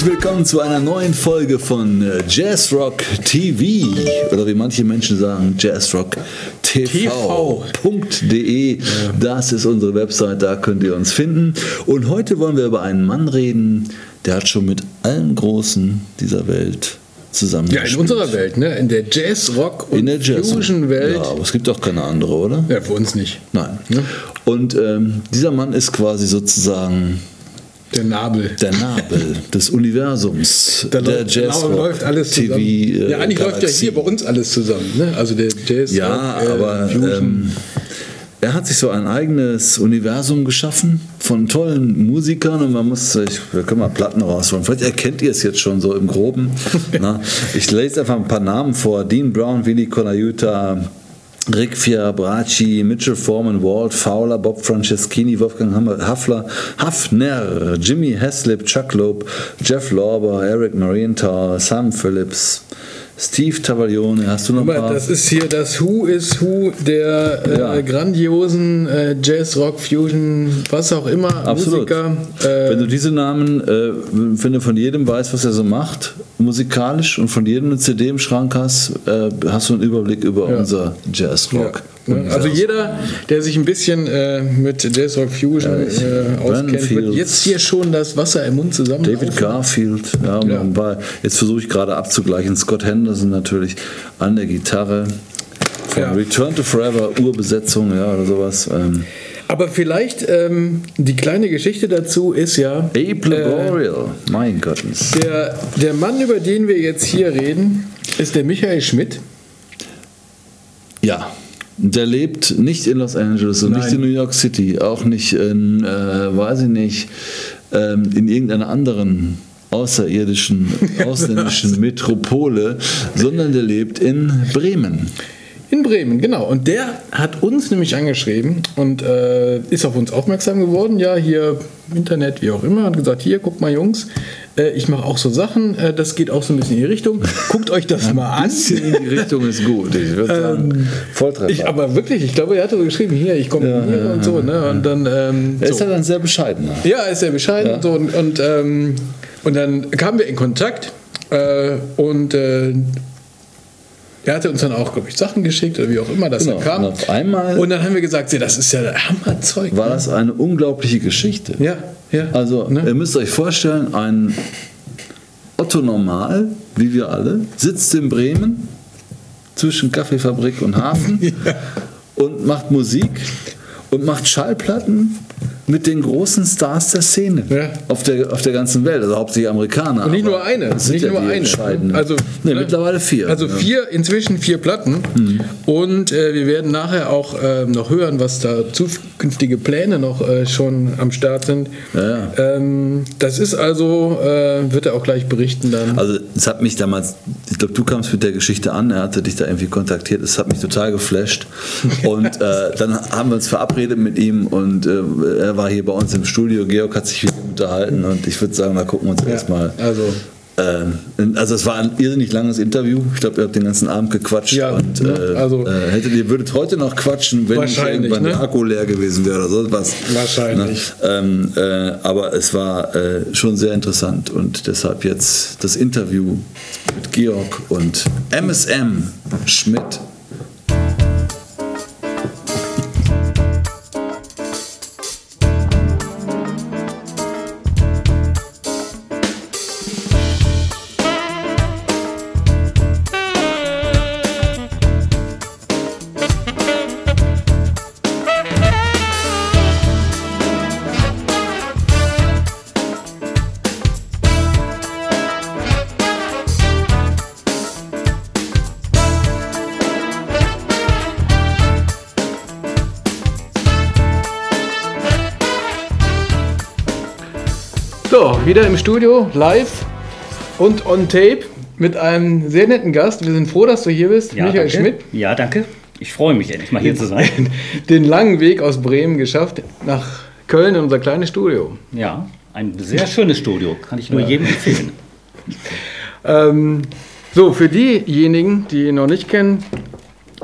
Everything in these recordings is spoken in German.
Herzlich willkommen zu einer neuen Folge von äh, Jazzrock TV oder wie manche Menschen sagen, Jazzrock TV.de. Das ist unsere Website, da könnt ihr uns finden. Und heute wollen wir über einen Mann reden, der hat schon mit allen Großen dieser Welt zusammen. Ja, in unserer Welt, ne? in der Jazz, Rock und in der Jazz Fusion-Welt. Ja, aber es gibt auch keine andere, oder? Ja, für uns nicht. Nein. Ne? Und ähm, dieser Mann ist quasi sozusagen Der Nabel. der Nabel des Universums, Da der läuft, Jazz genau, läuft alles TV. zusammen. äh, ja, eigentlich läuft ja Galaxie. hier bei uns alles zusammen. Ne? Also der Jazz, Ja, Rock, äh, aber ähm, er hat sich so ein eigenes Universum geschaffen von tollen Musikern und man muss, ich, wir können mal Platten rausholen. Vielleicht erkennt ihr es jetzt schon so im Groben. Na, ich lese einfach ein paar Namen vor: Dean Brown, Willy Colaiuta. Rick Fiabracci, Mitchell Foreman, Walt Fowler, Bob Franceschini, Wolfgang Hafler, Hafner, Jimmy Heslip, Chuck Loeb, Jeff Lorber, Eric Marienthal, Sam Phillips, Steve Tavallione. Hast du noch mal, das ist hier das Who is Who der äh, Ja. grandiosen äh, Jazz, Rock, Fusion, was auch immer, Absolut. Musiker. Äh, Wenn du diese Namen, äh, wenn du von jedem weißt, was er so macht, musikalisch und von jedem eine CD im Schrank hast, äh, hast du einen Überblick über unser Jazz-Rock. Ja, ne? Also jeder, der sich ein bisschen äh, mit Jazz Rock Fusion äh, auskennt, wird jetzt hier schon das Wasser im Mund zusammen. David Garfield, ja, Ja. noch ein paar. Jetzt versuche ich gerade abzugleichen. Scott Henderson natürlich an der Gitarre. Von Ja. Return to Forever, Urbesetzung, ja, oder sowas. Ähm, Aber vielleicht ähm, die kleine Geschichte dazu ist ja, Abe Laboriel, mein Gottens. der, der Mann, über den wir jetzt hier reden, ist der Michael Schmidt. Ja, der lebt nicht in Los Angeles und Nein. nicht in New York City, auch nicht in, äh, weiß ich nicht, ähm, in irgendeiner anderen außerirdischen, ausländischen Metropole, sondern der lebt in Bremen. In Bremen, genau. Und der hat uns nämlich angeschrieben und äh, ist auf uns aufmerksam geworden. Ja, hier im Internet, wie auch immer, hat gesagt: Hier, guckt mal, Jungs, äh, ich mache auch so Sachen. Äh, das geht auch so ein bisschen in die Richtung. Guckt euch das mal an. Bisschen in die Richtung ist gut. Ich würde sagen, Volltreffer. Ich, aber wirklich, ich glaube, er hatte so geschrieben: Hier, ich komme hier und so. Ne? Und dann. Ähm, er ist so. ja dann sehr bescheidener. Ja, ist ja bescheiden. Und, so, und, und, ähm, und dann kamen wir in Kontakt äh, und äh, er hatte uns dann auch, glaube ich, Sachen geschickt oder wie auch immer das Genau. dann kam. Und auf einmal Und dann haben wir gesagt, ja, das ist ja Hammerzeug. war das eine unglaubliche Geschichte. Ja, ja. Also, Ne? ihr müsst euch vorstellen, ein Otto Normal, wie wir alle, sitzt in Bremen zwischen Kaffeefabrik und Hafen und macht Musik und macht Schallplatten mit den großen Stars der Szene Ja. auf, der, auf der ganzen Welt, also hauptsächlich Amerikaner. Und nicht nur eine, sind nicht ja nur eine. Also, nee, ne? mittlerweile vier. Also ja. vier, inzwischen vier Platten. Und äh, wir werden nachher auch ähm, noch hören, was da zukünftige Pläne noch äh, schon am Start sind. Ähm, das ist also, äh, wird er auch gleich berichten dann. Also es hat mich damals, ich glaube, du kamst mit der Geschichte an, er hatte dich da irgendwie kontaktiert, es hat mich total geflasht. Und äh, dann haben wir uns verabredet mit ihm und äh, er war hier bei uns im Studio, Georg hat sich ihm unterhalten und ich würde sagen, da gucken wir uns erstmal. also Äh, also es war ein irrsinnig langes Interview. Ich glaube, ihr habt den ganzen Abend gequatscht Ja, und ne, äh, also- äh, hättet ihr würdet heute noch quatschen, wenn irgendwann ne? der Akku leer gewesen wäre oder so was. Wahrscheinlich. Ne? Ähm, äh, aber es war äh, schon sehr interessant und deshalb jetzt das Interview mit Georg und MSM Schmidt. Wieder im Studio, live und on tape mit einem sehr netten Gast. Wir sind froh, dass du hier bist, Michael danke. Schmidt. Ja, danke. Ich freue mich endlich mal hier zu sein. Den langen Weg aus Bremen geschafft nach Köln in unser kleines Studio. Ja, ein sehr schönes Studio. Kann ich nur jedem empfehlen. Ähm, so, für diejenigen, die ihn noch nicht kennen,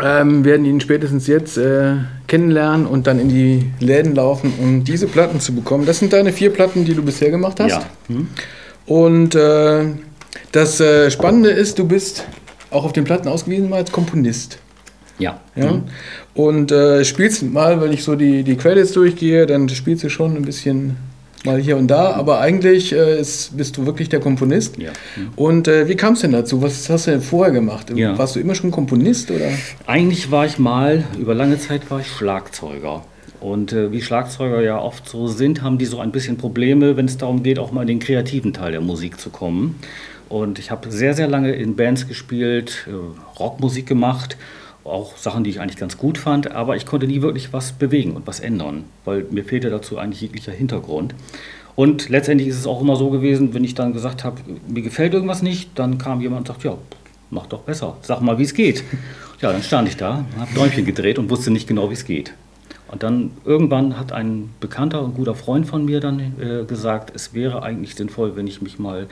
ähm, werden ihn spätestens jetzt äh, kennenlernen und dann in die Läden laufen, um diese Platten zu bekommen. Das sind deine vier Platten, die du bisher gemacht hast. Ja. Hm? Und äh, das äh, Spannende ist, du bist auch auf den Platten ausgewiesen mal als Komponist. Ja. Ja? Mhm. Und äh, spielst mal, wenn ich so die, die Credits durchgehe, dann spielst du schon ein bisschen mal hier und da, aber eigentlich äh, ist, bist du wirklich der Komponist. Ja. Mhm. Und äh, wie kam es denn dazu? Was hast du denn vorher gemacht? Ja. Warst du immer schon Komponist oder? Eigentlich war ich mal, über lange Zeit war ich Schlagzeuger. Und äh, wie Schlagzeuger ja oft so sind, haben die so ein bisschen Probleme, wenn es darum geht, auch mal in den kreativen Teil der Musik zu kommen. Und ich habe sehr, sehr lange in Bands gespielt, äh, Rockmusik gemacht, auch Sachen, die ich eigentlich ganz gut fand, aber ich konnte nie wirklich was bewegen und was ändern, weil mir fehlte dazu eigentlich jeglicher Hintergrund. Und letztendlich ist es auch immer so gewesen, wenn ich dann gesagt habe, mir gefällt irgendwas nicht, dann kam jemand und sagt, ja, mach doch besser, sag mal, wie es geht. Ja, dann stand ich da, habe Däumchen gedreht und wusste nicht genau, wie es geht. Und dann irgendwann hat ein bekannter und guter Freund von mir dann äh, gesagt, es wäre eigentlich sinnvoll, wenn ich mich mal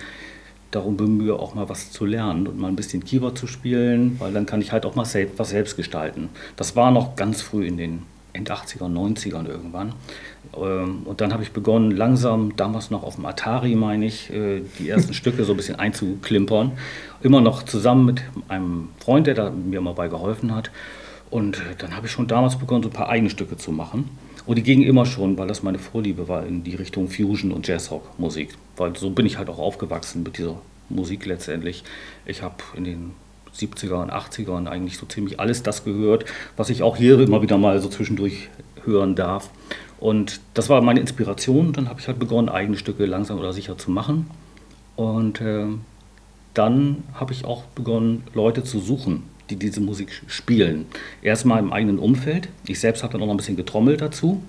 darum bemühe, auch mal was zu lernen und mal ein bisschen Keyboard zu spielen, weil dann kann ich halt auch mal selbst, was selbst gestalten. Das war noch ganz früh in den End 80er, 90ern irgendwann. Ähm, Und dann habe ich begonnen, langsam, damals noch auf dem Atari, meine ich, äh, die ersten Stücke so ein bisschen einzuklimpern. Immer noch zusammen mit einem Freund, der da mir mal bei geholfen hat. Und dann habe ich schon damals begonnen, so ein paar eigene Stücke zu machen. Und die gingen immer schon, weil das meine Vorliebe war, in die Richtung Fusion und Jazzrock-Musik. Weil so bin ich halt auch aufgewachsen mit dieser Musik letztendlich. Ich habe in den 70er und 80ern eigentlich so ziemlich alles das gehört, was ich auch hier immer wieder mal so zwischendurch hören darf. Und das war meine Inspiration. Dann habe ich halt begonnen, eigene Stücke langsam oder sicher zu machen. Und äh, dann habe ich auch begonnen, Leute zu suchen, die diese Musik spielen. Erstmal im eigenen Umfeld. Ich selbst habe dann auch noch ein bisschen getrommelt dazu.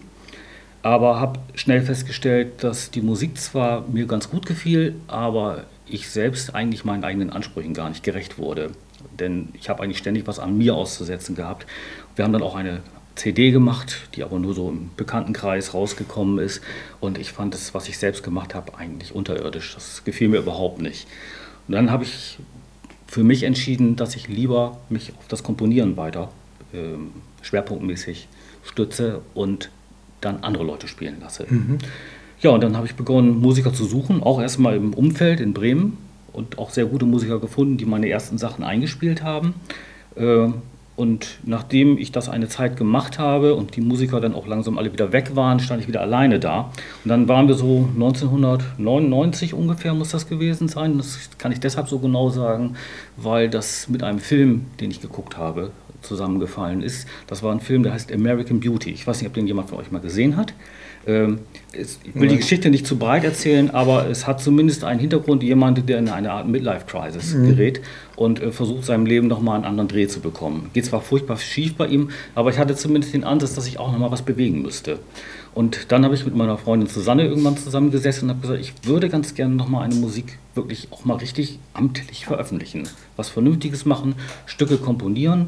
Aber habe schnell festgestellt, dass die Musik zwar mir ganz gut gefiel, aber ich selbst eigentlich meinen eigenen Ansprüchen gar nicht gerecht wurde. Denn ich habe eigentlich ständig was an mir auszusetzen gehabt. Wir haben dann auch eine CD gemacht, die aber nur so im Bekanntenkreis rausgekommen ist. Und ich fand das, was ich selbst gemacht habe, eigentlich unterirdisch. Das gefiel mir überhaupt nicht. Und dann habe ich für mich entschieden, dass ich lieber mich auf das Komponieren weiter ähm, schwerpunktmäßig stütze und dann andere Leute spielen lasse. Ja, und dann habe ich begonnen, Musiker zu suchen, auch erstmal im Umfeld in Bremen und auch sehr gute Musiker gefunden, die meine ersten Sachen eingespielt haben. Äh, Und nachdem ich das eine Zeit gemacht habe und die Musiker dann auch langsam alle wieder weg waren, stand ich wieder alleine da. Und dann waren wir so 1999 ungefähr, muss das gewesen sein. Das kann ich deshalb so genau sagen, weil das mit einem Film, den ich geguckt habe, zusammengefallen ist. Das war ein Film, der heißt American Beauty. Ich weiß nicht, ob den jemand von euch mal gesehen hat. Ähm, es, ich will die Geschichte nicht zu breit erzählen, aber es hat zumindest einen Hintergrund, jemand, der in eine Art Midlife-Crisis gerät und äh, versucht, seinem Leben nochmal einen anderen Dreh zu bekommen. Geht zwar furchtbar schief bei ihm, aber ich hatte zumindest den Ansatz, dass ich auch nochmal was bewegen müsste. Und dann habe ich mit meiner Freundin Susanne irgendwann zusammengesessen und habe gesagt, ich würde ganz gerne nochmal eine Musik wirklich auch mal richtig amtlich veröffentlichen. Was Vernünftiges machen, Stücke komponieren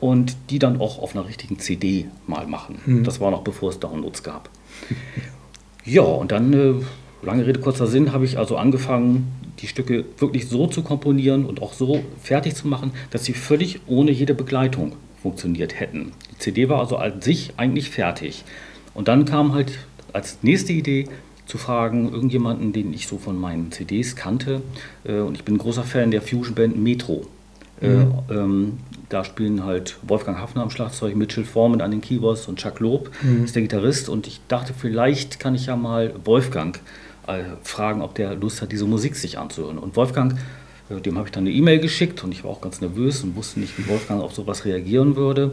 und die dann auch auf einer richtigen CD mal machen. Das war noch bevor es Downloads gab. Ja, und dann, äh, lange Rede, kurzer Sinn, habe ich also angefangen, die Stücke wirklich so zu komponieren und auch so fertig zu machen, dass sie völlig ohne jede Begleitung funktioniert hätten. Die CD war also an sich eigentlich fertig. Und dann kam halt als nächste Idee zu fragen, irgendjemanden, den ich so von meinen CDs kannte, äh, und ich bin ein großer Fan der Fusion-Band Metro. Äh, ähm, da spielen halt Wolfgang Hafner am Schlagzeug, Mitchell Foreman an den Keyboards und Chuck Loeb ist der Gitarrist. Und ich dachte, vielleicht kann ich ja mal Wolfgang äh, fragen, ob der Lust hat, diese Musik sich anzuhören. Und Wolfgang, äh, dem habe ich dann eine E-Mail geschickt und ich war auch ganz nervös und wusste nicht, wie Wolfgang auf sowas reagieren würde.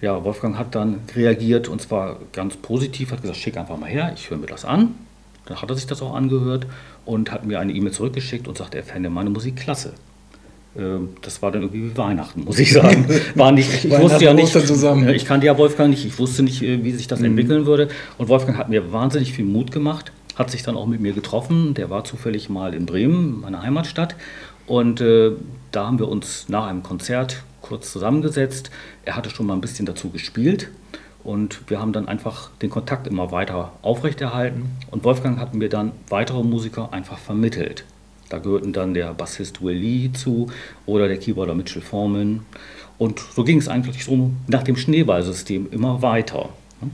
Ja, Wolfgang hat dann reagiert und zwar ganz positiv, hat gesagt, schick einfach mal her, ich höre mir das an. Dann hat er sich das auch angehört und hat mir eine E-Mail zurückgeschickt und sagte, er fände meine Musik klasse. Ähm, Das war dann irgendwie wie Weihnachten, muss ich sagen. War nicht, ich wusste ja nicht, ich kannte ja Wolfgang nicht, ich wusste nicht, äh, wie sich das entwickeln würde. Und Wolfgang hat mir wahnsinnig viel Mut gemacht, hat sich dann auch mit mir getroffen. Der war zufällig mal in Bremen, meiner Heimatstadt. Und äh, da haben wir uns nach einem Konzert kurz zusammengesetzt. Er hatte schon mal ein bisschen dazu gespielt. Und wir haben dann einfach den Kontakt immer weiter aufrechterhalten. Und Wolfgang hat mir dann weitere Musiker einfach vermittelt. Da gehörten dann der Bassist Will Lee zu oder der Keyboarder Mitchell Foreman. Und so ging es eigentlich so nach dem Schneeballsystem immer weiter.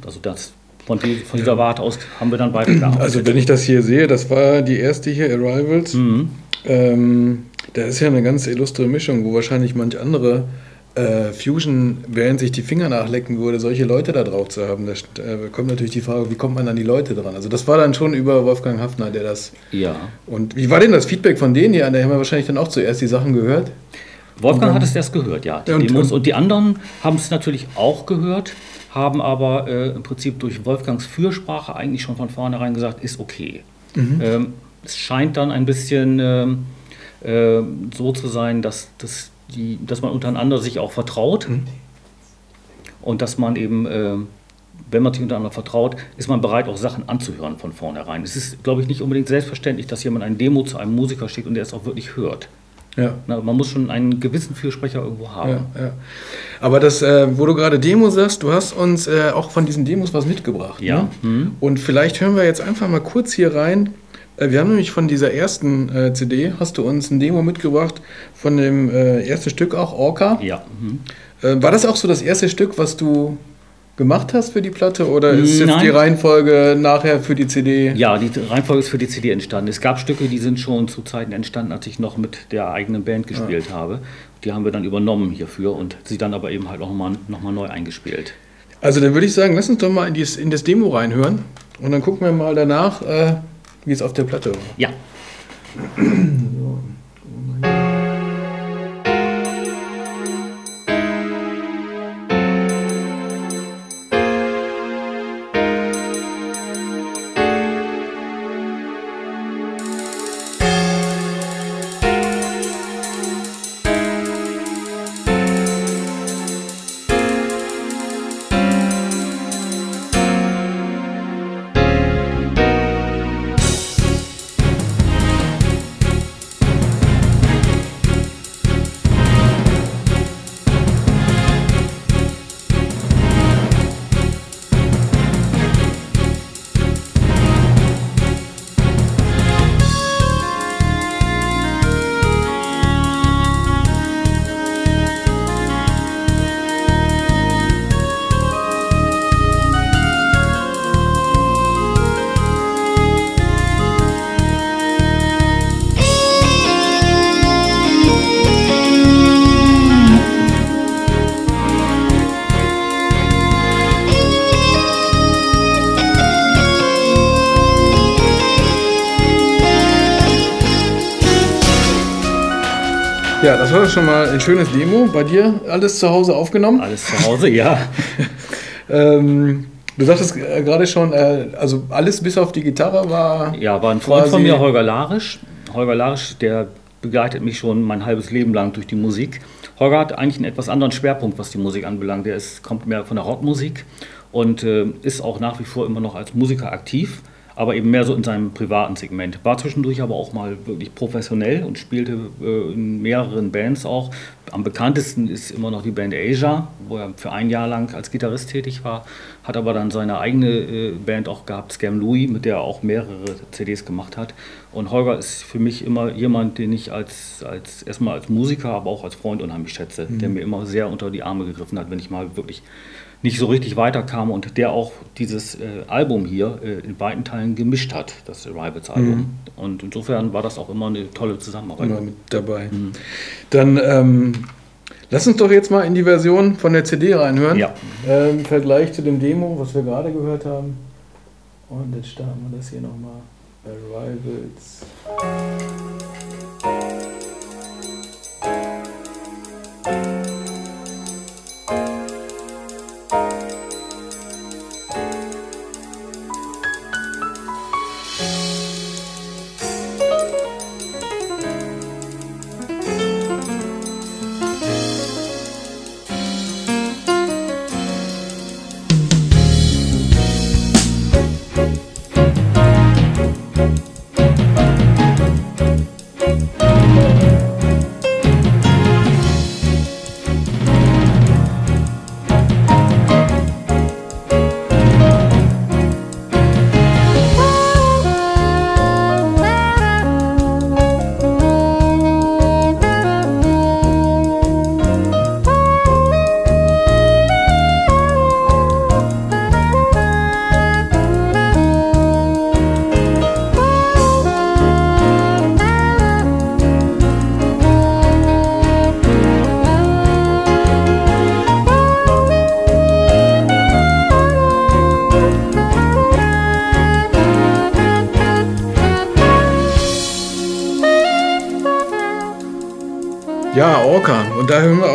Also das von dieser Warte aus haben wir dann weitergearbeitet. Also wenn ich das hier sehe, das war die erste hier, Arrivals. Mhm. Ähm, da ist ja eine ganz illustre Mischung, wo wahrscheinlich manch andere äh, Fusion, während sich die Finger nachlecken würde, solche Leute da drauf zu haben. Da äh, kommt natürlich die Frage, wie kommt man an die Leute dran? Also das war dann schon über Wolfgang Hafner, der das... Ja. Und wie war denn das Feedback von denen hier? Da haben wir wahrscheinlich dann auch zuerst die Sachen gehört. Wolfgang hat es erst gehört, ja. Die Ja, und- Demos. Und die anderen haben es natürlich auch gehört, haben aber äh, im Prinzip durch Wolfgangs Fürsprache eigentlich schon von vornherein gesagt, ist okay. Ähm, es scheint dann ein bisschen ähm, äh, so zu sein, dass, dass, die, dass man untereinander sich auch vertraut und dass man eben, äh, wenn man sich untereinander vertraut, ist man bereit, auch Sachen anzuhören von vornherein. Es ist, glaube ich, nicht unbedingt selbstverständlich, dass jemand ein Demo zu einem Musiker schickt und der es auch wirklich hört. Ja. Na, man muss schon einen gewissen Fürsprecher irgendwo haben. Ja, ja. Aber das, äh, wo du gerade Demo sagst, du hast uns äh, auch von diesen Demos was mitgebracht. Ja. Ne? Mhm. Und vielleicht hören wir jetzt einfach mal kurz hier rein. Äh, wir haben nämlich von dieser ersten äh, CD, hast du uns ein Demo mitgebracht von dem äh, ersten Stück auch, Orca. Ja. Mhm. Äh, war das auch so das erste Stück, was du gemacht hast für die Platte oder ist jetzt Nein. die Reihenfolge nachher für die CD? ja, die Reihenfolge ist für die CD entstanden. Es gab Stücke, die sind schon zu Zeiten entstanden, als ich noch mit der eigenen Band gespielt habe. Die haben wir dann übernommen hierfür und sie dann aber eben halt auch nochmal noch mal neu eingespielt. Also dann würde ich sagen, lass uns doch mal in, dies, in das Demo reinhören und dann gucken wir mal danach, äh, wie es auf der Platte war. Ja. Ja, das war doch schon mal ein schönes Demo. Bei dir alles zu Hause aufgenommen. Alles zu Hause, ja. Ähm, du sagtest äh, gerade schon, äh, also alles bis auf die Gitarre war. Ja, war ein Freund von mir, Holger Larisch. Holger Larisch, der begleitet mich schon mein halbes Leben lang durch die Musik. Holger hat eigentlich einen etwas anderen Schwerpunkt, was die Musik anbelangt. Der ist, kommt mehr von der Rockmusik und äh, ist auch nach wie vor immer noch als Musiker aktiv, aber eben mehr so in seinem privaten Segment. War zwischendurch aber auch mal wirklich professionell und spielte äh, in mehreren Bands auch. Am bekanntesten ist immer noch die Band Asia, wo er für ein Jahr lang als Gitarrist tätig war, hat aber dann seine eigene äh, Band auch gehabt, Scam Louis, mit der er auch mehrere CDs gemacht hat. Und Holger ist für mich immer jemand, den ich als, als erstmal als Musiker, aber auch als Freund unheimlich schätze, der mir immer sehr unter die Arme gegriffen hat, wenn ich mal wirklich nicht so richtig weiterkam und der auch dieses äh, Album hier äh, in weiten Teilen gemischt hat, das Arrivals-Album. Und insofern war das auch immer eine tolle Zusammenarbeit. immer mit dabei. Dann ähm, lass uns doch jetzt mal in die Version von der CD reinhören. Ja. Ähm, Im Vergleich zu dem Demo, was wir gerade gehört haben. Und jetzt starten wir das hier nochmal. Arrivals.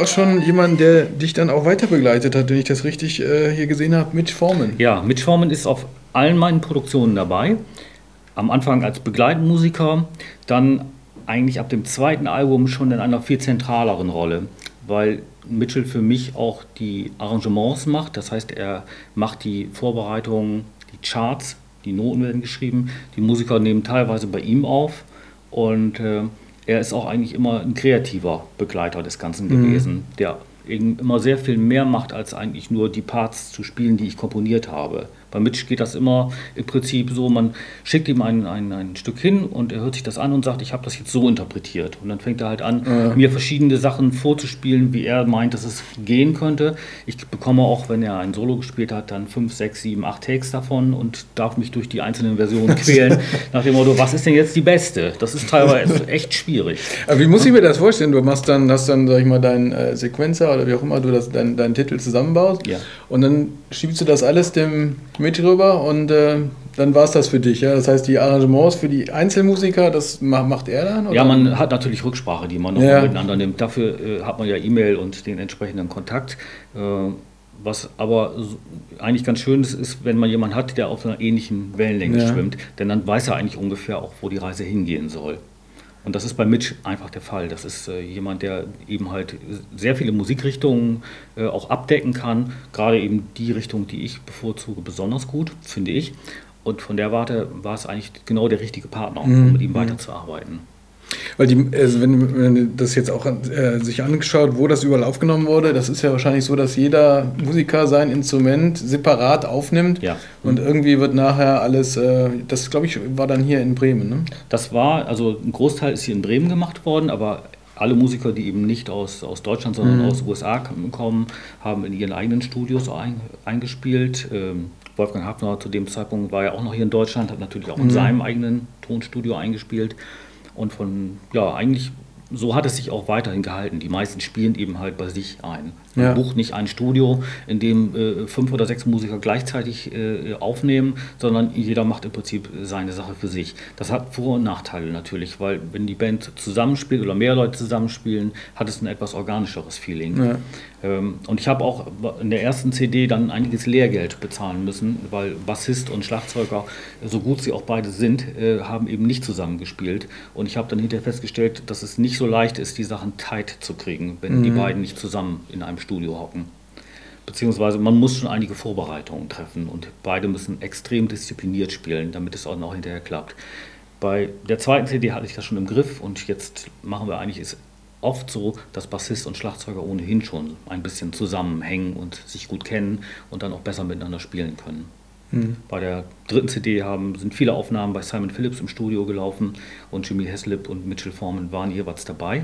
Auch schon jemanden, der dich dann auch weiter begleitet hat, wenn ich das richtig äh, hier gesehen habe, Mitch Forman. Ja, Mitch Forman ist auf allen meinen Produktionen dabei. Am Anfang als Begleitmusiker, dann eigentlich ab dem zweiten Album schon in einer viel zentraleren Rolle, weil Mitchell für mich auch die Arrangements macht. Das heißt, er macht die Vorbereitungen, die Charts, die Noten werden geschrieben, die Musiker nehmen teilweise bei ihm auf und äh, er ist auch eigentlich immer ein kreativer Begleiter des Ganzen mhm. gewesen, der immer sehr viel mehr macht, als eigentlich nur die Parts zu spielen, die ich komponiert habe. Bei Mitch geht das immer im Prinzip so, man schickt ihm ein, ein, ein Stück hin und er hört sich das an und sagt, ich habe das jetzt so interpretiert. Und dann fängt er halt an, ja. mir verschiedene Sachen vorzuspielen, wie er meint, dass es gehen könnte. Ich bekomme auch, wenn er ein Solo gespielt hat, dann fünf, sechs, sieben, acht Takes davon und darf mich durch die einzelnen Versionen quälen, nach dem Motto, was ist denn jetzt die beste? Das ist teilweise echt schwierig. Aber wie muss ich mir das vorstellen? Du machst dann, hast dann, sag ich mal, deinen äh, Sequenzer oder wie auch immer du das, deinen, Titel zusammenbaust ja. Und dann schiebst du das alles dem mit rüber und äh, dann war es das für dich. Ja? Das heißt, die Arrangements für die Einzelmusiker, das macht er dann? Oder? Ja, man hat natürlich Rücksprache, die man noch ja. miteinander nimmt. Dafür äh, hat man ja E-Mail und den entsprechenden Kontakt. Äh, was aber eigentlich ganz schön ist, ist, wenn man jemanden hat, der auf einer ähnlichen Wellenlänge ja. schwimmt, denn dann weiß er eigentlich ungefähr auch, wo die Reise hingehen soll. Und das ist bei Mitch einfach der Fall. Das ist äh, jemand, der eben halt sehr viele Musikrichtungen äh, auch abdecken kann. Gerade eben die Richtung, die ich bevorzuge, besonders gut, finde ich. Und von der Warte war es eigentlich genau der richtige Partner, um mhm. mit ihm weiterzuarbeiten. Weil die, also wenn, wenn das jetzt auch äh, sich angeschaut, wo das überall aufgenommen wurde, das ist ja wahrscheinlich so, dass jeder Musiker sein Instrument separat aufnimmt ja. und irgendwie wird nachher alles, äh, das glaube ich war dann hier in Bremen. Ne? Das war, also ein Großteil ist hier in Bremen gemacht worden, aber alle Musiker, die eben nicht aus, aus Deutschland, sondern mhm. aus USA kommen, haben in ihren eigenen Studios ein, eingespielt. Ähm, Wolfgang Hafner zu dem Zeitpunkt war ja auch noch hier in Deutschland, hat natürlich auch in mhm. seinem eigenen Tonstudio eingespielt. Und von, ja, eigentlich so hat es sich auch weiterhin gehalten. Die meisten spielen eben halt bei sich ein. Man ja. bucht nicht ein Studio, in dem äh, fünf oder sechs Musiker gleichzeitig äh, aufnehmen, sondern jeder macht im Prinzip seine Sache für sich. Das hat Vor- und Nachteile natürlich, weil wenn die Band zusammenspielt oder mehr Leute zusammenspielen, hat es ein etwas organischeres Feeling. Ja. Ähm, und ich habe auch in der ersten CD dann einiges Lehrgeld bezahlen müssen, weil Bassist und Schlagzeuger, so gut sie auch beide sind, äh, haben eben nicht zusammengespielt. Und ich habe dann hinterher festgestellt, dass es nicht so leicht ist, die Sachen tight zu kriegen, wenn mhm. die beiden nicht zusammen in einem Studio hocken. Beziehungsweise man muss schon einige Vorbereitungen treffen und beide müssen extrem diszipliniert spielen, damit es auch noch hinterher klappt. Bei der zweiten CD hatte ich das schon im Griff und jetzt machen wir eigentlich ist oft so, dass Bassist und Schlagzeuger ohnehin schon ein bisschen zusammenhängen und sich gut kennen und dann auch besser miteinander spielen können. Mhm. Bei der dritten CD haben, sind viele Aufnahmen bei Simon Phillips im Studio gelaufen und Jimmy Heslip und Mitchell Foreman waren jeweils dabei.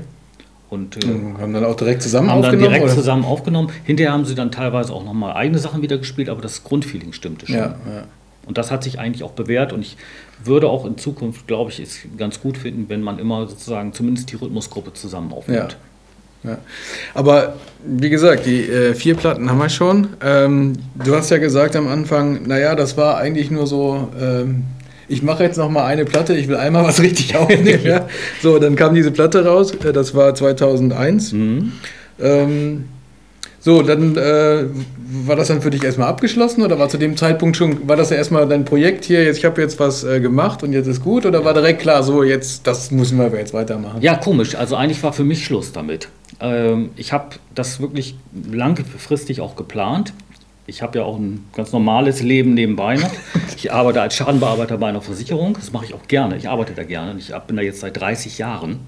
Und, äh, haben dann auch direkt zusammen haben aufgenommen? Dann direkt oder? zusammen aufgenommen. Hinterher haben sie dann teilweise auch nochmal eigene Sachen wieder gespielt, aber das Grundfeeling stimmte schon. Ja, ja. Und das hat sich eigentlich auch bewährt und ich würde auch in Zukunft, glaube ich, es ganz gut finden, wenn man immer sozusagen zumindest die Rhythmusgruppe zusammen aufnimmt. Ja. ja. Aber wie gesagt, die äh, vier Platten haben wir schon. Ähm, du hast ja gesagt am Anfang, naja, das war eigentlich nur so, ähm, ich mache jetzt noch mal eine Platte, ich will einmal was richtig aufnehmen. ja. So, dann kam diese Platte raus, äh, das war 2001. Mhm. Ähm, so, dann äh, war das dann für dich erstmal abgeschlossen oder war zu dem Zeitpunkt schon, war das ja erstmal dein Projekt hier, jetzt, ich habe jetzt was äh, gemacht und jetzt ist gut oder war direkt klar, so jetzt, das müssen wir jetzt weitermachen? Ja, komisch. Also eigentlich war für mich Schluss damit. Ähm, ich habe das wirklich langfristig auch geplant. Ich habe ja auch ein ganz normales Leben nebenbei noch. Ich arbeite als Schadenbearbeiter bei einer Versicherung. Das mache ich auch gerne. Ich arbeite da gerne. Ich bin da jetzt seit 30 Jahren.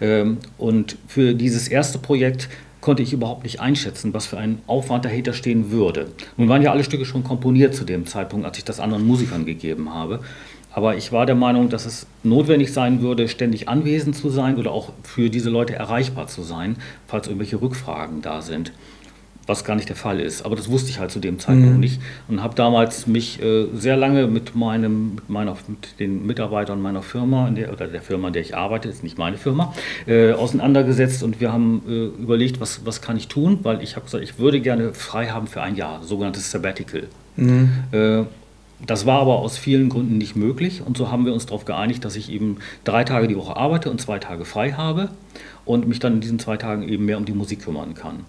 Ähm, und für dieses erste Projekt konnte ich überhaupt nicht einschätzen, was für ein Aufwand dahinter stehen würde. Nun waren ja alle Stücke schon komponiert zu dem Zeitpunkt, als ich das anderen Musikern gegeben habe. Aber ich war der Meinung, dass es notwendig sein würde, ständig anwesend zu sein oder auch für diese Leute erreichbar zu sein, falls irgendwelche Rückfragen da sind was gar nicht der Fall ist. Aber das wusste ich halt zu dem Zeitpunkt mhm. nicht und habe damals mich äh, sehr lange mit meinem, mit meiner, mit den Mitarbeitern meiner Firma, der, oder der Firma, in der ich arbeite, ist nicht meine Firma, äh, auseinandergesetzt und wir haben äh, überlegt, was, was kann ich tun, weil ich habe gesagt, ich würde gerne frei haben für ein Jahr, sogenanntes Sabbatical. Mhm. Äh, das war aber aus vielen Gründen nicht möglich und so haben wir uns darauf geeinigt, dass ich eben drei Tage die Woche arbeite und zwei Tage frei habe und mich dann in diesen zwei Tagen eben mehr um die Musik kümmern kann.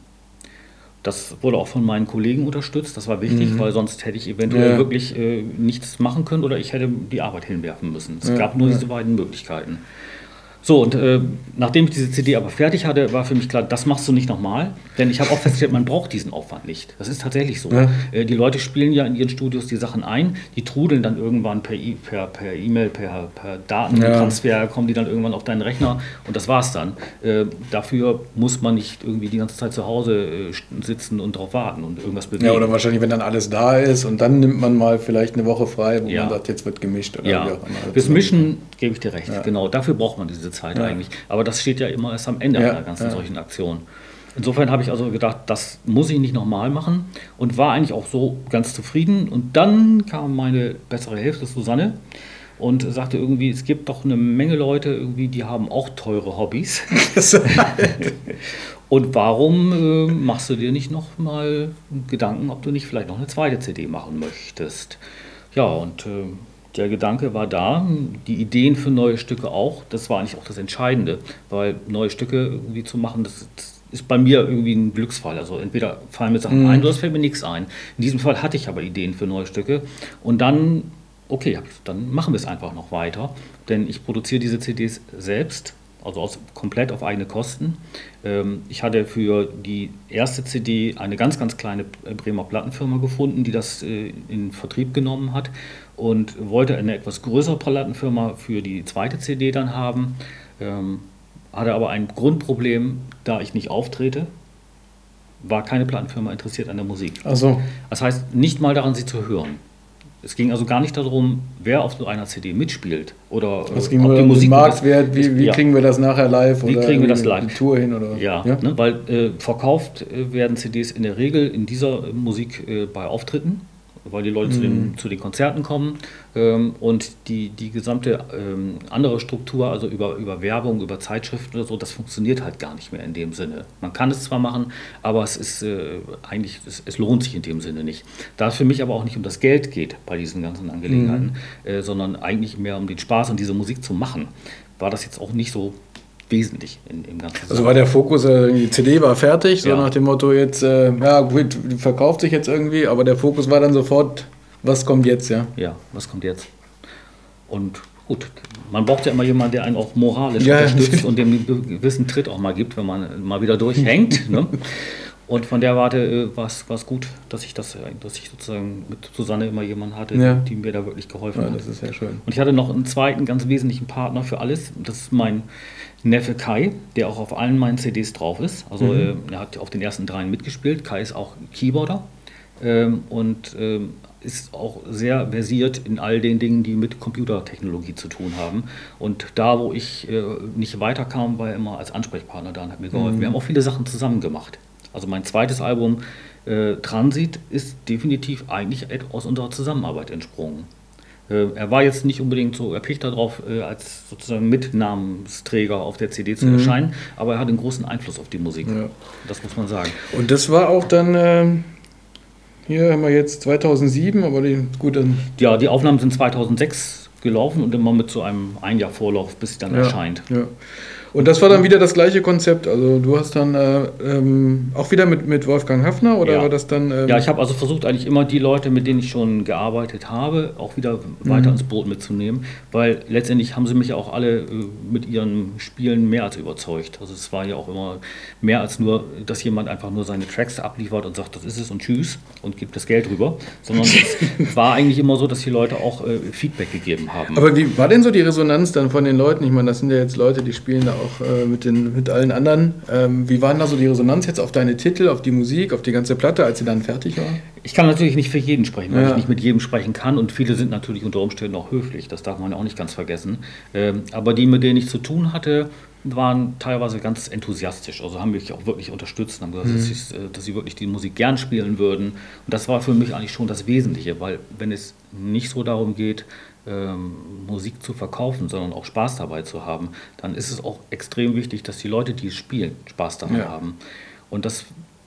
Das wurde auch von meinen Kollegen unterstützt. Das war wichtig, mhm. weil sonst hätte ich eventuell ja. wirklich äh, nichts machen können oder ich hätte die Arbeit hinwerfen müssen. Es ja, gab nur diese beiden Möglichkeiten. So, und äh, nachdem ich diese CD aber fertig hatte, war für mich klar, das machst du nicht nochmal. Denn ich habe auch festgestellt, man braucht diesen Aufwand nicht. Das ist tatsächlich so. Ja. Äh, die Leute spielen ja in ihren Studios die Sachen ein, die trudeln dann irgendwann per E-Mail, per, per, e per, per Datentransfer, ja. kommen die dann irgendwann auf deinen Rechner und das war's dann. Äh, dafür muss man nicht irgendwie die ganze Zeit zu Hause äh, sitzen und darauf warten und irgendwas bewegen. Ja, oder wahrscheinlich, wenn dann alles da ist und dann nimmt man mal vielleicht eine Woche frei, wo ja. man sagt, jetzt wird gemischt. Oder ja, fürs Mischen gebe ich dir recht. Genau, dafür braucht man diese Zeit ja. eigentlich. Aber das steht ja immer erst am Ende ja. einer ganzen ja. solchen Aktion. Insofern habe ich also gedacht, das muss ich nicht nochmal machen und war eigentlich auch so ganz zufrieden. Und dann kam meine bessere Hälfte, Susanne, und sagte irgendwie, es gibt doch eine Menge Leute, irgendwie, die haben auch teure Hobbys. und warum äh, machst du dir nicht nochmal Gedanken, ob du nicht vielleicht noch eine zweite CD machen möchtest? Ja, und äh, der Gedanke war da, die Ideen für neue Stücke auch. Das war eigentlich auch das Entscheidende, weil neue Stücke irgendwie zu machen, das, ist bei mir irgendwie ein Glücksfall. Also entweder fallen mir Sachen mm. ein oder es fällt mir nichts ein. In diesem Fall hatte ich aber Ideen für neue Stücke und dann, okay, dann machen wir es einfach noch weiter, denn ich produziere diese CDs selbst also aus, komplett auf eigene Kosten. Ähm, ich hatte für die erste CD eine ganz, ganz kleine Bremer Plattenfirma gefunden, die das äh, in Vertrieb genommen hat und wollte eine etwas größere Plattenfirma für die zweite CD dann haben. Ähm, hatte aber ein Grundproblem, da ich nicht auftrete, war keine Plattenfirma interessiert an der Musik. Also. Das heißt, nicht mal daran, sie zu hören. Es ging also gar nicht darum, wer auf so einer CD mitspielt oder es ging ob die Musik Marktwert, wie, wie ja. kriegen wir das nachher live wie kriegen wir das live? Die Tour hin oder ja, ja? Ne, weil äh, verkauft äh, werden CDs in der Regel in dieser Musik äh, bei Auftritten weil die Leute mhm. zu, den, mhm. zu den Konzerten kommen ähm, und die, die gesamte ähm, andere Struktur, also über, über Werbung, über Zeitschriften oder so, das funktioniert halt gar nicht mehr in dem Sinne. Man kann es zwar machen, aber es ist äh, eigentlich, es, es, lohnt sich in dem Sinne nicht. Da es für mich aber auch nicht um das Geld geht bei diesen ganzen Angelegenheiten, mhm. äh, sondern eigentlich mehr um den Spaß und diese Musik zu machen, war das jetzt auch nicht so wesentlich in, im ganzen Also war der Fokus, äh, die CD war fertig, so ja. nach dem Motto jetzt, äh, ja gut, verkauft sich jetzt irgendwie, aber der Fokus war dann sofort, was kommt jetzt, ja? Ja, was kommt jetzt? Und gut, man braucht ja immer jemanden, der einen auch moralisch ja. unterstützt und dem einen gewissen Tritt auch mal gibt, wenn man mal wieder durchhängt. ne? Und von der Warte äh, war es gut, dass ich das, äh, dass ich sozusagen mit Susanne immer jemanden hatte, ja. die, mir da wirklich geholfen ja, hat. Das ist sehr schön. Und ich hatte noch einen zweiten ganz wesentlichen Partner für alles. Das ist mein Neffe Kai, der auch auf allen meinen CDs drauf ist. Also mhm. äh, er hat auf den ersten dreien mitgespielt. Kai ist auch Keyboarder ähm, und ähm, ist auch sehr versiert in all den Dingen, die mit Computertechnologie zu tun haben. Und da, wo ich äh, nicht weiterkam, war er immer als Ansprechpartner da und hat mir geholfen. Mhm. Wir haben auch viele Sachen zusammen gemacht. Also mein zweites Album äh, Transit ist definitiv eigentlich aus unserer Zusammenarbeit entsprungen. Äh, er war jetzt nicht unbedingt so erpicht darauf, äh, als sozusagen Mitnamensträger auf der CD zu mhm. erscheinen, aber er hat einen großen Einfluss auf die Musik. Ja. Das muss man sagen. Und das war auch dann, äh, hier haben wir jetzt 2007, aber die, gut dann. Ja, die Aufnahmen sind 2006 gelaufen und immer mit so einem ein Jahr Vorlauf, bis sie dann ja, erscheint. Ja. Und das war dann wieder das gleiche Konzept. Also du hast dann äh, ähm, auch wieder mit, mit Wolfgang Hafner oder ja. war das dann? Ähm ja, ich habe also versucht, eigentlich immer die Leute, mit denen ich schon gearbeitet habe, auch wieder weiter mhm. ins Boot mitzunehmen, weil letztendlich haben sie mich auch alle äh, mit ihren Spielen mehr als überzeugt. Also es war ja auch immer mehr als nur, dass jemand einfach nur seine Tracks abliefert und sagt, das ist es und tschüss und gibt das Geld rüber, sondern es war eigentlich immer so, dass die Leute auch äh, Feedback gegeben haben. Aber wie war denn so die Resonanz dann von den Leuten? Ich meine, das sind ja jetzt Leute, die spielen da auch äh, mit, den, mit allen anderen. Ähm, wie war denn da so die Resonanz jetzt auf deine Titel, auf die Musik, auf die ganze Platte, als sie dann fertig war? Ich kann natürlich nicht für jeden sprechen, weil ja. ich nicht mit jedem sprechen kann und viele sind natürlich unter Umständen auch höflich, das darf man ja auch nicht ganz vergessen. Ähm, aber die, mit denen ich zu tun hatte, waren teilweise ganz enthusiastisch, also haben mich auch wirklich unterstützt, haben gesagt, mhm. dass, sie, äh, dass, sie, wirklich die Musik gern spielen würden. Und das war für mich eigentlich schon das Wesentliche, weil wenn es nicht so darum geht, Musik zu verkaufen, sondern auch Spaß dabei zu haben, dann ist es auch extrem wichtig, dass die Leute, die es spielen, Spaß daran ja. haben. Und das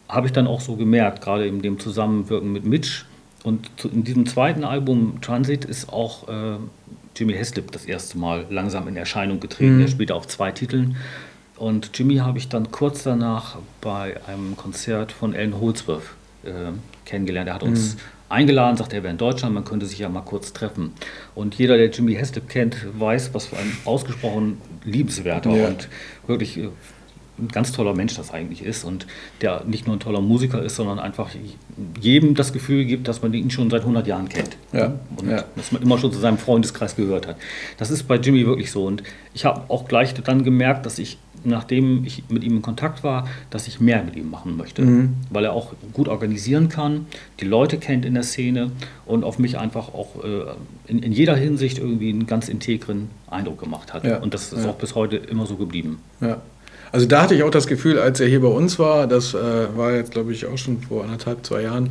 habe ich dann auch so gemerkt, gerade in dem Zusammenwirken mit Mitch. Und in diesem zweiten Album Transit ist auch äh, Jimmy Heslip das erste Mal langsam in Erscheinung getreten. Mhm. Er spielt auf zwei Titeln. Und Jimmy habe ich dann kurz danach bei einem Konzert von Alan Holdsworth äh, kennengelernt. Er hat uns mhm. Eingeladen, sagt, er wäre in Deutschland, man könnte sich ja mal kurz treffen. Und jeder, der Jimmy Heslip kennt, weiß, was für ein ausgesprochen liebenswerter ja. und wirklich äh, ein ganz toller Mensch das eigentlich ist und der nicht nur ein toller Musiker ist, sondern einfach jedem das Gefühl gibt, dass man ihn schon seit 100 Jahren kennt. Ja, und ja. dass man immer schon zu seinem Freundeskreis gehört hat. Das ist bei Jimmy wirklich so. Und ich habe auch gleich dann gemerkt, dass ich, nachdem ich mit ihm in Kontakt war, dass ich mehr mit ihm machen möchte. Mhm. Weil er auch gut organisieren kann, die Leute kennt in der Szene und auf mich einfach auch äh, in, in, jeder Hinsicht irgendwie einen ganz integren Eindruck gemacht hat. Ja, und das ist auch bis heute immer so geblieben. Ja. Also da hatte ich auch das Gefühl, als er hier bei uns war, das äh, war jetzt glaube ich auch schon vor anderthalb, zwei Jahren,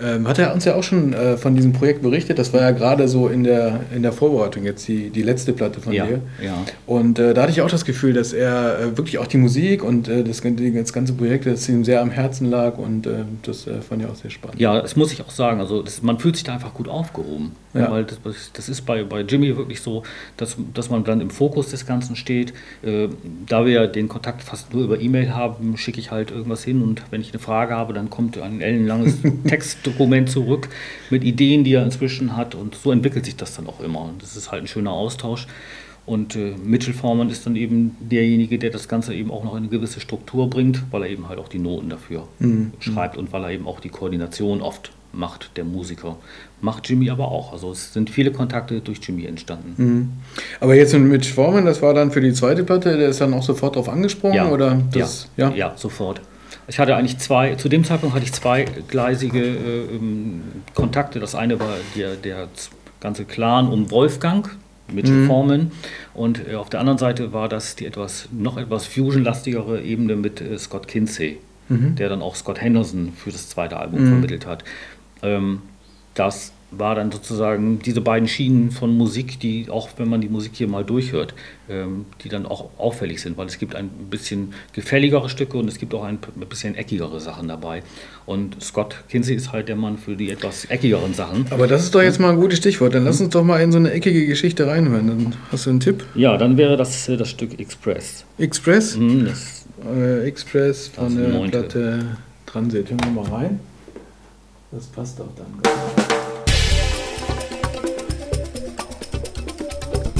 ähm, hat er uns ja auch schon äh, von diesem Projekt berichtet. Das war ja gerade so in der, in der Vorbereitung jetzt die, die letzte Platte von ja, dir. Ja. Und äh, da hatte ich auch das Gefühl, dass er äh, wirklich auch die Musik und äh, das, das, ganze Projekt, das ihm sehr am Herzen lag und äh, das äh, fand ich auch sehr spannend. Ja, das muss ich auch sagen. Also das, man fühlt sich da einfach gut aufgehoben. Ja. Weil das, das ist bei, bei Jimmy wirklich so, dass, dass man dann im Fokus des Ganzen steht. da wir den Kontakt fast nur über E-Mail haben, schicke ich halt irgendwas hin und wenn ich eine Frage habe, dann kommt ein ellenlanges Text Dokument zurück mit Ideen, die er inzwischen hat. Und so entwickelt sich das dann auch immer. Und das ist halt ein schöner Austausch. Und äh, Mitchell Forman ist dann eben derjenige, der das Ganze eben auch noch in eine gewisse Struktur bringt, weil er eben halt auch die Noten dafür mhm. schreibt und weil er eben auch die Koordination oft macht, der Musiker. Macht Jimmy aber auch. Also es sind viele Kontakte durch Jimmy entstanden. Mhm. Aber jetzt mit Mitch Forman, das war dann für die zweite Platte, der ist dann auch sofort darauf angesprungen? Ja, oder das, ja, ja? ja sofort. Ich hatte eigentlich zwei, zu dem Zeitpunkt hatte ich zwei gleisige äh, ähm, Kontakte. Das eine war der, der ganze Clan um Wolfgang mit mhm. Formen und äh, auf der anderen Seite war das die etwas noch etwas fusionlastigere Ebene mit äh, Scott Kinsey, mhm. der dann auch Scott Henderson für das zweite Album mhm. vermittelt hat. Ähm, das war dann sozusagen diese beiden Schienen von Musik, die auch, wenn man die Musik hier mal durchhört, ähm, die dann auch auffällig sind, weil es gibt ein bisschen gefälligere Stücke und es gibt auch ein bisschen eckigere Sachen dabei. Und Scott Kinsey ist halt der Mann für die etwas eckigeren Sachen. Aber das ist doch jetzt mal ein gutes Stichwort. Dann lass uns doch mal in so eine eckige Geschichte reinhören. Dann hast du einen Tipp? Ja, dann wäre das äh, das Stück Express. Express? Mhm, äh, Express von der Platte Transit. Hören wir mal rein. Das passt auch dann.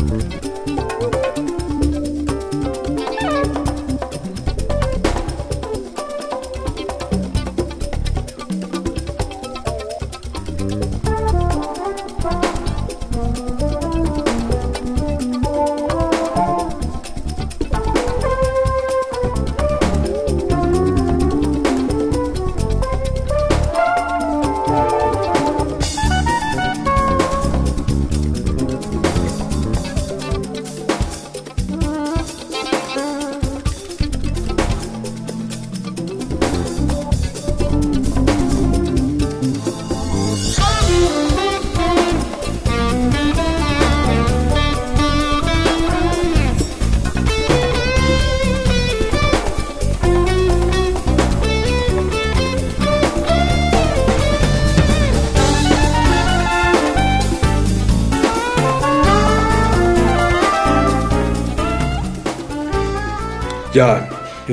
Genau. Ja,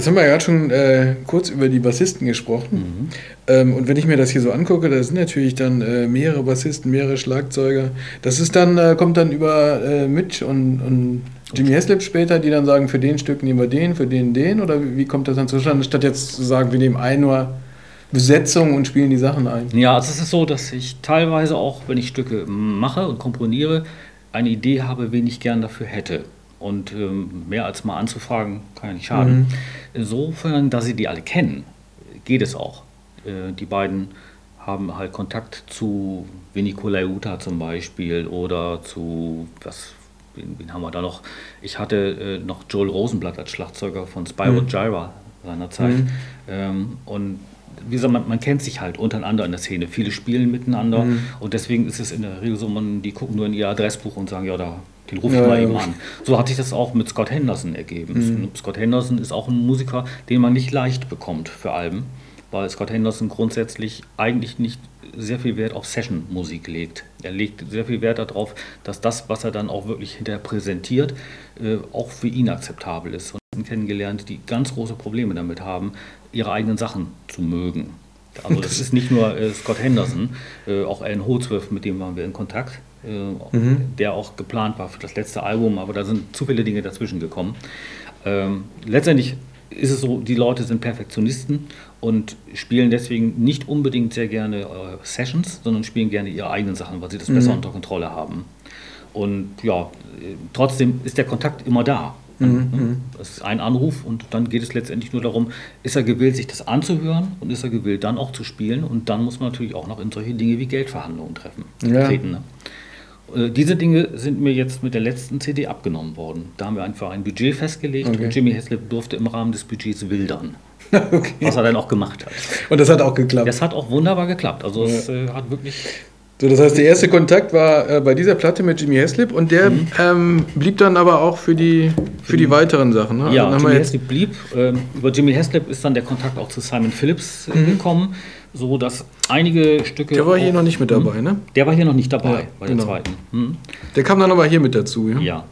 jetzt haben wir ja gerade schon äh, kurz über die Bassisten gesprochen. Mhm. Ähm, und wenn ich mir das hier so angucke, da sind natürlich dann äh, mehrere Bassisten, mehrere Schlagzeuger. Das ist dann, äh, kommt dann über äh, Mitch und, und Jimmy Heslip später, die dann sagen, für den Stück nehmen wir den, für den den? Oder wie kommt das dann zustande, statt jetzt zu sagen, wir nehmen ein nur Besetzung und spielen die Sachen ein? Ja, also es ist so, dass ich teilweise auch, wenn ich Stücke mache und komponiere, eine Idee habe, wen ich gern dafür hätte. Und ähm, mehr als mal anzufragen, kann ja nicht schaden. Mhm. Insofern, da sie die alle kennen, geht es auch. Äh, die beiden haben halt Kontakt zu Vinny Colaiuta zum Beispiel oder zu, was, wen, wen haben wir da noch? Ich hatte äh, noch Joel Rosenblatt als Schlagzeuger von Spyro mhm. Gyra seinerzeit. Mhm. Ähm, und wie gesagt, man, man, kennt sich halt untereinander in der Szene. Viele spielen miteinander mhm. und deswegen ist es in der Regel so, man, die gucken nur in ihr Adressbuch und sagen, ja, da den rufe ich ja, mal eben an. So hat sich das auch mit Scott Henderson ergeben. Mhm. Scott Henderson ist auch ein Musiker, den man nicht leicht bekommt für Alben. Weil Scott Henderson grundsätzlich eigentlich nicht sehr viel Wert auf Session-Musik legt. Er legt sehr viel Wert darauf, dass das, was er dann auch wirklich hinterher präsentiert, äh, auch für ihn akzeptabel ist. Und kennengelernt, die ganz große Probleme damit haben, ihre eigenen Sachen zu mögen. Also das ist nicht nur äh, Scott Henderson, äh, auch Alan Holdsworth, mit dem waren wir in Kontakt, äh, mhm. der auch geplant war für das letzte Album, aber da sind zu viele Dinge dazwischen gekommen. Ähm, letztendlich ist es so, die Leute sind Perfektionisten und spielen deswegen nicht unbedingt sehr gerne äh, Sessions, sondern spielen gerne ihre eigenen Sachen, weil sie das mhm. besser unter Kontrolle haben. Und ja, trotzdem ist der Kontakt immer da. Mhm. mhm. Das ist ein Anruf und dann geht es letztendlich nur darum, ist er gewillt, sich das anzuhören und ist er gewillt, dann auch zu spielen. Und dann muss man natürlich auch noch in solche Dinge wie Geldverhandlungen treffen. Ja. Treten, ne? Äh, diese Dinge sind mir jetzt mit der letzten CD abgenommen worden. Da haben wir einfach ein Budget festgelegt okay. und Jimmy Haslip durfte im Rahmen des Budgets wildern. Okay. Was er dann auch gemacht hat. Und das hat auch geklappt. Das hat auch wunderbar geklappt. Also ja. es äh, hat wirklich. So, das heißt, der erste Kontakt war äh, bei dieser Platte mit Jimmy Haslip und der mhm. ähm, blieb dann aber auch für die, für die weiteren Sachen. Ne? Ja, also Jimmy Haslip blieb. Ähm, über Jimmy Haslip ist dann der Kontakt auch zu Simon Phillips äh, mhm. gekommen so dass einige Stücke. Der war hier noch nicht mit dabei, hm? ne? Der war hier noch nicht dabei ja, bei genau. der zweiten. Hm? Der kam dann aber hier mit dazu, ja? Ja.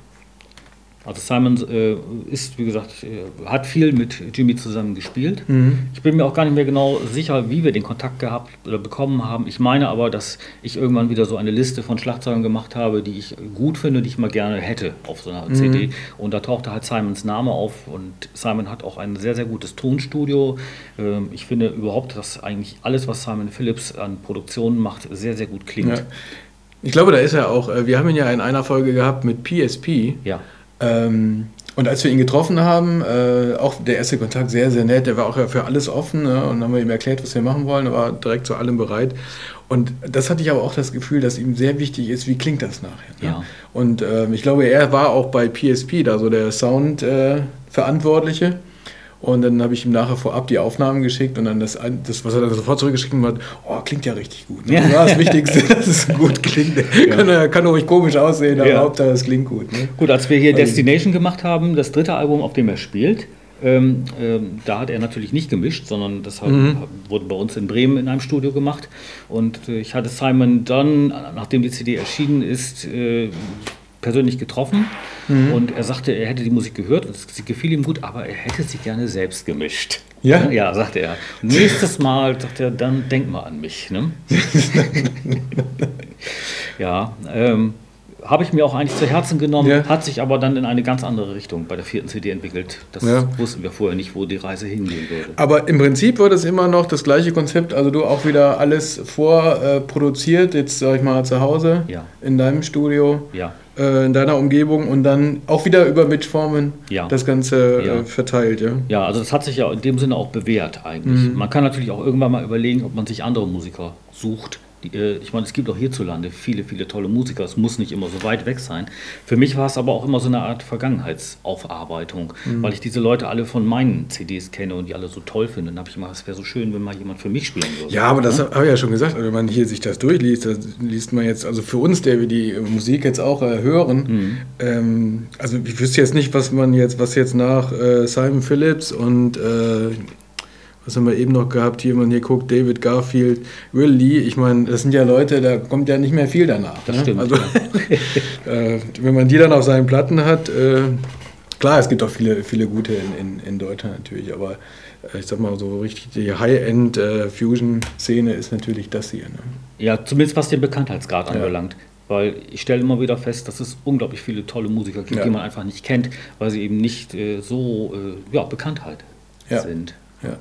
Also Simon äh, ist, wie gesagt, äh, hat viel mit Jimmy zusammen gespielt. Mhm. Ich bin mir auch gar nicht mehr genau sicher, wie wir den Kontakt gehabt oder bekommen haben. Ich meine aber, dass ich irgendwann wieder so eine Liste von Schlagzeugern gemacht habe, die ich gut finde, die ich mal gerne hätte auf so einer mhm. CD. Und da tauchte halt Simons Name auf und Simon hat auch ein sehr, sehr gutes Tonstudio. Ähm, ich finde überhaupt, dass eigentlich alles, was Simon Phillips an Produktionen macht, sehr, sehr gut klingt. Ja. Ich glaube, da ist er auch. Äh, wir haben ihn ja in einer Folge gehabt mit PSP. Ja. Ähm, und als wir ihn getroffen haben, äh, auch der erste Kontakt sehr, sehr nett, der war auch für alles offen ne? und haben wir ihm erklärt, was wir machen wollen, er war direkt zu allem bereit. Und das hatte ich aber auch das Gefühl, dass ihm sehr wichtig ist, wie klingt das nachher. Ne? Ja. Und äh, ich glaube, er war auch bei PSP da so der Sound-Verantwortliche. Und dann habe ich ihm nachher vorab die Aufnahmen geschickt und dann das, das was er dann sofort zurückgeschrieben hat, oh, klingt ja richtig gut. Ne? Das war das Wichtigste, dass es gut klingt. Ja. Kann, kann ruhig komisch aussehen, aber ja. Hauptsache es klingt gut. Ne? Gut, als wir hier also, Destination gemacht haben, das dritte Album, auf dem er spielt, ähm, ähm, da hat er natürlich nicht gemischt, sondern das hat, mhm. wurde bei uns in Bremen in einem Studio gemacht. Und äh, ich hatte Simon dann, nachdem die CD erschienen ist, äh, persönlich getroffen mhm. und er sagte, er hätte die Musik gehört und sie gefiel ihm gut, aber er hätte sie gerne selbst gemischt. Ja? Ja, sagte er. Nächstes Mal, sagt er, dann denk mal an mich. Ne? ja, ähm, habe ich mir auch eigentlich zu Herzen genommen, ja. hat sich aber dann in eine ganz andere Richtung bei der vierten CD entwickelt. Das ja. wussten wir vorher nicht, wo die Reise hingehen würde. Aber im Prinzip war das immer noch das gleiche Konzept, also du auch wieder alles vorproduziert, äh, jetzt sag ich mal zu Hause ja. in deinem Studio. Ja äh, in deiner Umgebung und dann auch wieder über Mitformen ja. das Ganze ja. Äh, verteilt. Ja? ja, also das hat sich ja in dem Sinne auch bewährt eigentlich. Mhm. Man kann natürlich auch irgendwann mal überlegen, ob man sich andere Musiker sucht, die, äh, ich meine, es gibt auch hierzulande viele, viele tolle Musiker. Es muss nicht immer so weit weg sein. Für mich war es aber auch immer so eine Art Vergangenheitsaufarbeitung, mhm. weil ich diese Leute alle von meinen CDs kenne und die alle so toll finde. Dann habe ich immer, es wäre so schön, wenn mal jemand für mich spielen würde. Ja, aber das ne? habe ich ja schon gesagt. Also wenn man hier sich das durchliest, das liest man jetzt, also für uns, der wir die Musik jetzt auch äh, hören, mhm. ähm, also ich wüsste jetzt nicht, was man jetzt, was jetzt nach äh, Simon Phillips und äh, was haben wir eben noch gehabt, hier, man hier guckt, David Garfield, Will Lee, ich meine, das sind ja Leute, da kommt ja nicht mehr viel danach. Das ne? stimmt. Also, äh, wenn man die dann auf seinen Platten hat, äh, klar, es gibt auch viele, viele gute in, in, in Deutschland natürlich, aber äh, ich sag mal so richtig, die High-End-Fusion-Szene ist natürlich das hier. Ne? Ja, zumindest was den Bekanntheitsgrad ja. anbelangt. Weil ich stelle immer wieder fest, dass es unglaublich viele tolle Musiker gibt, ja. die man einfach nicht kennt, weil sie eben nicht äh, so äh, ja, Bekanntheit ja. sind. Ja.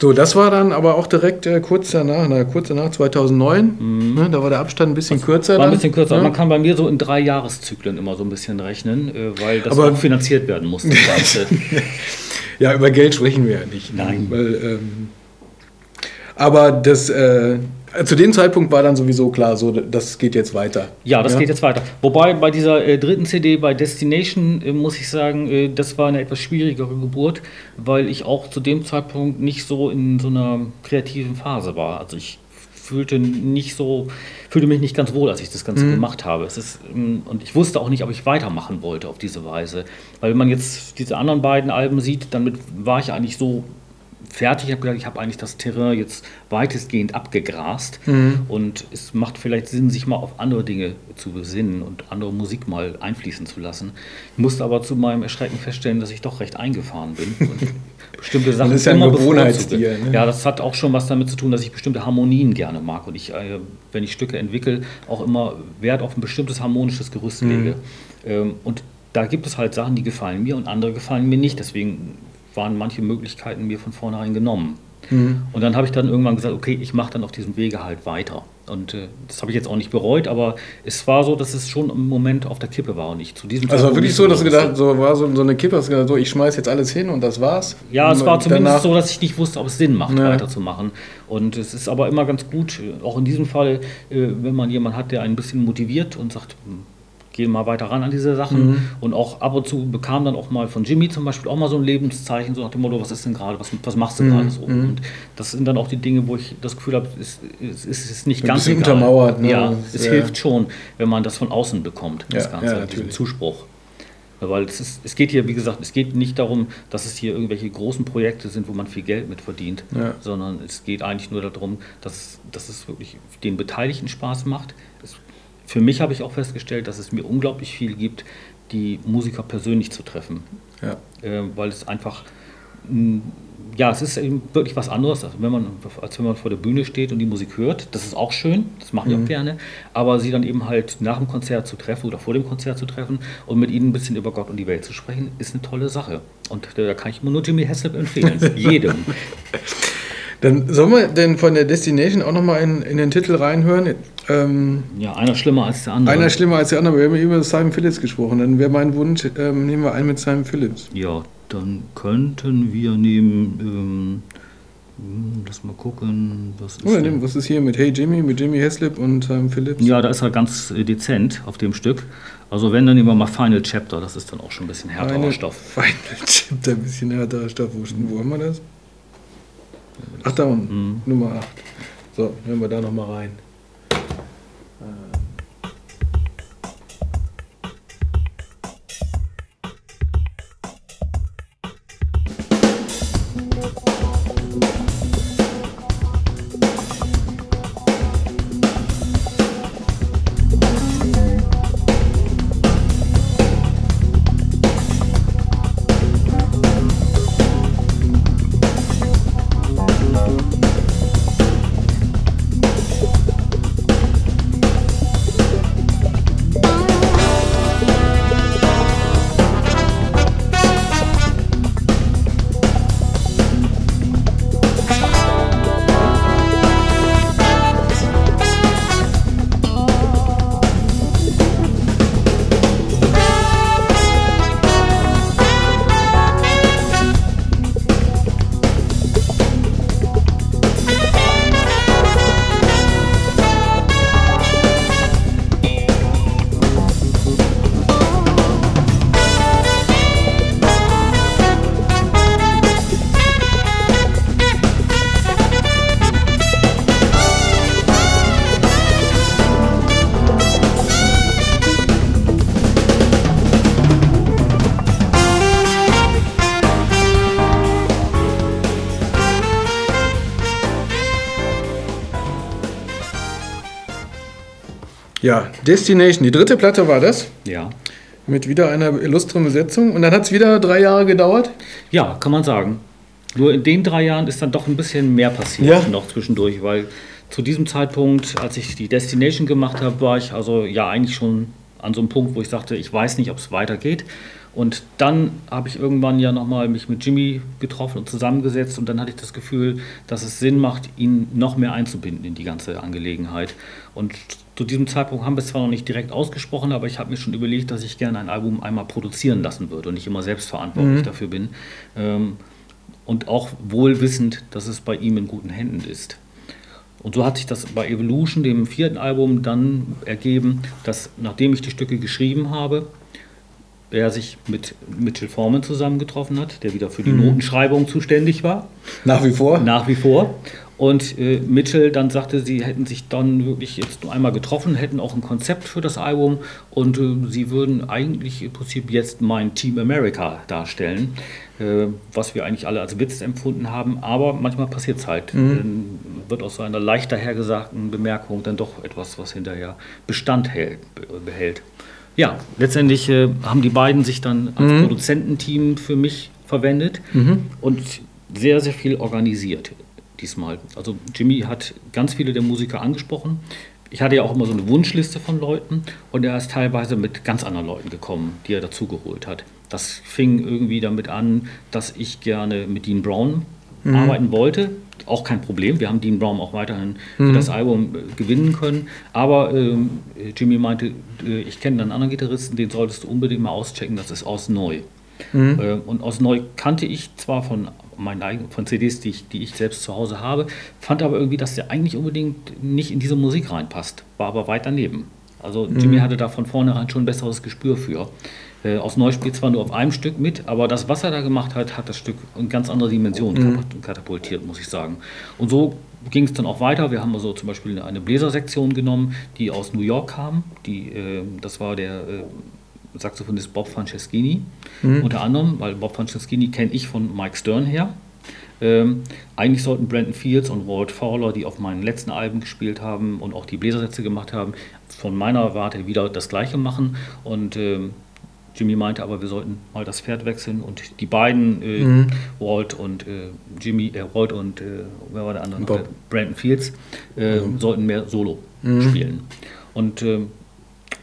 So, das war dann aber auch direkt äh, kurz danach, na, kurz danach 2009. Mhm. Ne, da war der Abstand ein bisschen das kürzer. War ein bisschen kürzer. Ja. Man kann bei mir so in drei Jahreszyklen immer so ein bisschen rechnen, äh, weil das aber, auch finanziert werden muss. ja, über Geld sprechen wir ja nicht. Nein. Weil, ähm, aber das, äh, zu dem Zeitpunkt war dann sowieso klar, so das geht jetzt weiter. Ja, das ja? geht jetzt weiter. Wobei bei dieser äh, dritten CD, bei Destination, äh, muss ich sagen, äh, das war eine etwas schwierigere Geburt, weil ich auch zu dem Zeitpunkt nicht so in so einer kreativen Phase war. Also ich fühlte nicht so, fühlte mich nicht ganz wohl, als ich das Ganze mhm. gemacht habe. Es ist, ähm, und ich wusste auch nicht, ob ich weitermachen wollte auf diese Weise. Weil wenn man jetzt diese anderen beiden Alben sieht, damit war ich eigentlich so fertig. Ich habe gedacht, ich habe eigentlich das Terrain jetzt weitestgehend abgegrast und es macht vielleicht Sinn, sich mal auf andere Dinge zu besinnen und andere Musik mal einfließen zu lassen. Ich musste aber zu meinem Erschrecken feststellen, dass ich doch recht eingefahren bin und bestimmte Sachen ist ja immer Gewohnheitstier, bevorzuge. ne? Ja, das hat auch schon was damit zu tun, dass ich bestimmte Harmonien gerne mag und ich, äh, wenn ich Stücke entwickle, auch immer Wert auf ein bestimmtes harmonisches Gerüst lege. Ähm, und da gibt es halt Sachen, die gefallen mir und andere gefallen mir nicht. Deswegen waren manche Möglichkeiten mir von vornherein genommen. Und dann habe ich dann irgendwann gesagt, okay, ich mache dann auf diesem Wege halt weiter. Und äh, das habe ich jetzt auch nicht bereut, aber es war so, dass es schon im Moment auf der Kippe war und ich zu diesem Also wirklich nicht so, dass du gedacht, so war so, so eine Kippe, hast du gedacht, so ich schmeiß jetzt alles hin und das war's. Ja, es war zumindest so, dass ich nicht wusste, ob es Sinn macht, Ja. weiterzumachen. Und es ist aber immer ganz gut, äh, auch in diesem Fall, äh, wenn man jemanden hat, der einen ein bisschen motiviert und sagt, hm, geh mal weiter ran an diese Sachen. Mhm. Und auch ab und zu bekam dann auch mal von Jimmy zum Beispiel auch mal so ein Lebenszeichen, so nach dem Motto, was ist denn gerade, was, was machst Mhm. du gerade so? Und das sind dann auch die Dinge, wo ich das Gefühl habe, es, es, es ist nicht Ein ganz egal. untermauert, ne? Ja, es ja- hilft schon, wenn man das von außen bekommt, das Ja, Ganze, ja, diesen. Zuspruch. Weil es, ist, es geht hier, wie gesagt, es geht nicht darum, dass es hier irgendwelche großen Projekte sind, wo man viel Geld mit verdient, Ja. sondern es geht eigentlich nur darum, dass, dass es wirklich den Beteiligten Spaß macht. Es, für mich habe ich auch festgestellt, dass es mir unglaublich viel gibt, die Musiker persönlich zu treffen, Ja. äh, weil es einfach mh, ja, es ist eben wirklich was anderes, als wenn, man, als wenn man vor der Bühne steht und die Musik hört. Das ist auch schön, das mache ich auch gerne. Aber sie dann eben halt nach dem Konzert zu treffen oder vor dem Konzert zu treffen und mit ihnen ein bisschen über Gott und die Welt zu sprechen, ist eine tolle Sache. Und da kann ich nur Jimmy Haslip empfehlen. Jedem. Dann sollen wir denn von der Destination auch nochmal in, in den Titel reinhören? Ähm, Ja, einer schlimmer als der andere. einer schlimmer als der andere, wir haben über Simon Phillips gesprochen. Dann wäre mein Wunsch, ähm, nehmen wir einen mit Simon Phillips. Ja, dann könnten wir nehmen, ähm, hm, lass mal gucken, was ist Oder nehmen, was ist hier mit Hey Jimmy, mit Jimmy Haslip und Simon Phillips? Ja, da ist er ganz äh, dezent auf dem Stück. Also wenn, dann nehmen wir mal Final Chapter, das ist dann auch schon ein bisschen härterer Eine Stoff. Final Chapter, ein bisschen härterer Stoff. Wo, wo haben wir das? Ach, da unten, Mhm. Nummer 8. So, hören wir da nochmal rein. Ja, Destination, die dritte Platte war das. Ja. Mit wieder einer illustren Besetzung. Und dann hat es wieder drei Jahre gedauert. ja, kann man sagen. Nur in den drei Jahren ist dann doch ein bisschen mehr passiert Ja. noch zwischendurch, weil zu diesem Zeitpunkt, als ich die Destination gemacht habe, war ich also ja eigentlich schon an so einem Punkt, wo ich sagte, ich weiß nicht, ob es weitergeht. Und dann habe ich irgendwann ja nochmal mich mit Jimmy getroffen und zusammengesetzt und dann hatte ich das Gefühl, dass es Sinn macht, ihn noch mehr einzubinden in die ganze Angelegenheit. Und zu diesem Zeitpunkt haben wir es zwar noch nicht direkt ausgesprochen, aber ich habe mir schon überlegt, dass ich gerne ein Album einmal produzieren lassen würde und nicht immer selbst verantwortlich dafür bin. Ähm, und auch wohl wissend, dass es bei ihm in guten Händen ist. Und so hat sich das bei Evolution, dem vierten Album, dann ergeben, dass nachdem ich die Stücke geschrieben habe, er sich mit Mitchell Foreman zusammengetroffen hat, der wieder für die Notenschreibung zuständig war, Nach wie vor. nach wie vor. Und äh, Mitchell dann sagte, sie hätten sich dann wirklich jetzt nur einmal getroffen, hätten auch ein Konzept für das Album und äh, sie würden eigentlich im Prinzip jetzt mein Team America darstellen. äh, was wir eigentlich alle als Witz empfunden haben. Aber manchmal passiert es halt. Mhm. wird aus so einer leicht dahergesagten Bemerkung dann doch etwas, was hinterher Bestand hält, behält. Ja, letztendlich äh, haben die beiden sich dann als mhm. Produzententeam für mich verwendet mhm. und sehr, sehr viel organisiert diesmal. Also Jimmy hat ganz viele der Musiker angesprochen. Ich hatte ja auch immer so eine Wunschliste von Leuten und er ist teilweise mit ganz anderen Leuten gekommen, die er dazugeholt hat. Das fing irgendwie damit an, dass ich gerne mit Dean Brown mhm. arbeiten wollte. Auch kein Problem. Wir haben Dean Brown auch weiterhin mhm. für das Album äh, gewinnen können. Aber ähm, Jimmy meinte, äh, ich kenne einen anderen Gitarristen, den solltest du unbedingt mal auschecken, das ist aus Neu. Mhm. Äh, und aus Neu kannte ich zwar von meinen eigenen, von CDs, die ich, die ich selbst zu Hause habe, fand aber irgendwie, dass der eigentlich unbedingt nicht in diese Musik reinpasst. War aber weit daneben. Also Jimmy mhm. hatte da von vornherein schon ein besseres Gespür für. Äh, aus Neuspiel zwar nur auf einem Stück mit, aber das, was er da gemacht hat, hat das Stück in ganz andere Dimensionen mhm. katapultiert, muss ich sagen. Und so ging es dann auch weiter. Wir haben also zum Beispiel eine Bläsersektion genommen, die aus New York kam. Die, äh, das war der äh, Saxophonist Bob Franceschini, mhm. unter anderem, weil Bob Franceschini kenne ich von Mike Stern her. Ähm, eigentlich sollten Brandon Fields und Walt Fowler, die auf meinen letzten Alben gespielt haben und auch die Bläsersätze gemacht haben, von meiner Warte wieder das Gleiche machen. Und ähm, Jimmy meinte aber, wir sollten mal das Pferd wechseln und die beiden, äh, mhm. Walt und äh, Jimmy, äh, Walt und äh, wer war der andere? Bob. Brandon Fields, äh, mhm. sollten mehr Solo mhm. spielen. Und ähm,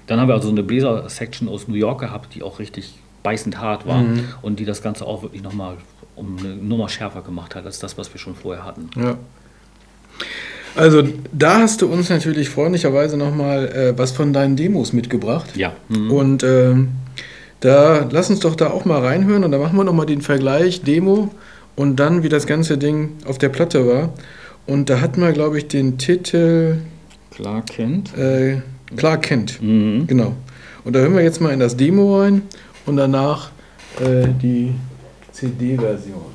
dann haben wir also so eine Bläser-Section aus New York gehabt, die auch richtig beißend hart war mhm. und die das Ganze auch wirklich nochmal um eine Nummer schärfer gemacht hat als das, was wir schon vorher hatten. Ja. Also da hast du uns natürlich freundlicherweise nochmal äh, was von deinen Demos mitgebracht. Ja. Mhm. Und ähm, da lass uns doch da auch mal reinhören und dann machen wir nochmal den Vergleich Demo und dann, wie das ganze Ding auf der Platte war. Und da hatten wir, glaube ich, den Titel Clark Kent. Äh, Clark Kent, mhm. genau. Und da hören wir jetzt mal in das Demo rein und danach äh, die CD-Version.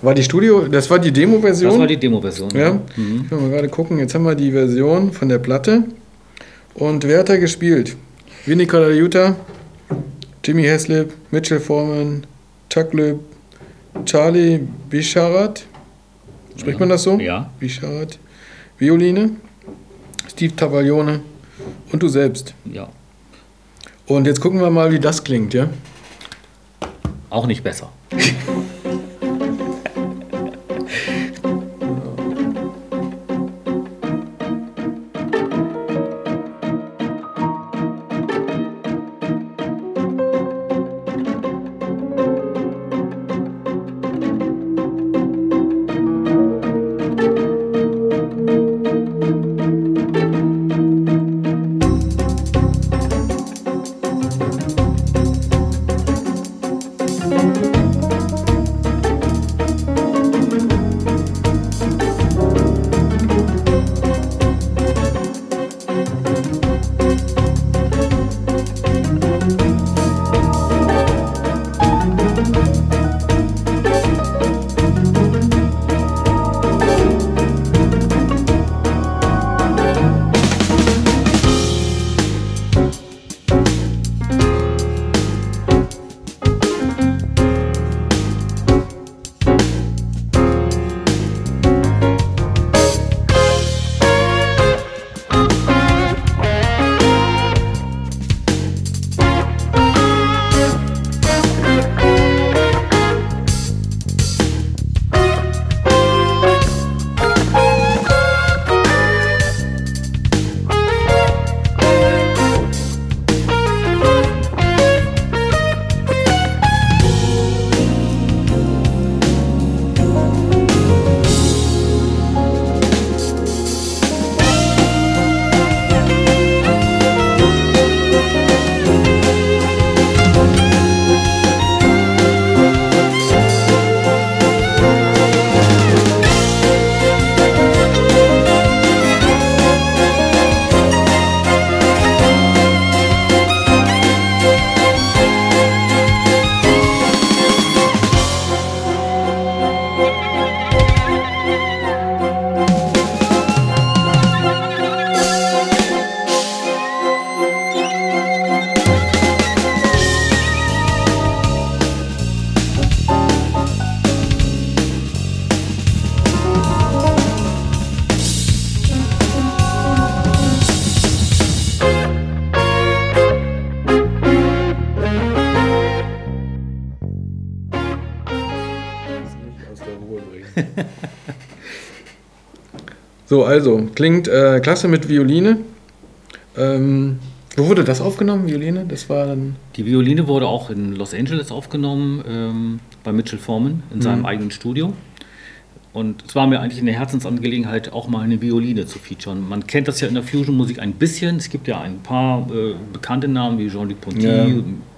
War die Studio, das war die Demo-Version? Das war die Demo-Version. Ja. ja. Mhm. Will mal gerade gucken. Jetzt haben wir die Version von der Platte. Und wer hat da gespielt? Vinny Colaiuta, Jimmy Heslip, Mitchell Foreman, Chuck Löb, Charlie Bisharat. Spricht ja. man das so? Ja. Bisharat. Violine. Steve Tavalione Und du selbst. Ja, Und jetzt gucken wir mal, wie das klingt, ja? Auch nicht besser. So, also, klingt äh, klasse mit Violine. Ähm, wo wurde das aufgenommen, Violine? Das war dann. Die Violine wurde auch in Los Angeles aufgenommen, ähm, bei Mitchell Foreman in seinem eigenen Studio. Und es war mir eigentlich eine Herzensangelegenheit, auch mal eine Violine zu featuren. Man kennt das ja in der Fusion-Musik ein bisschen. Es gibt ja ein paar äh, bekannte Namen wie Jean-Luc Ponty, Ja.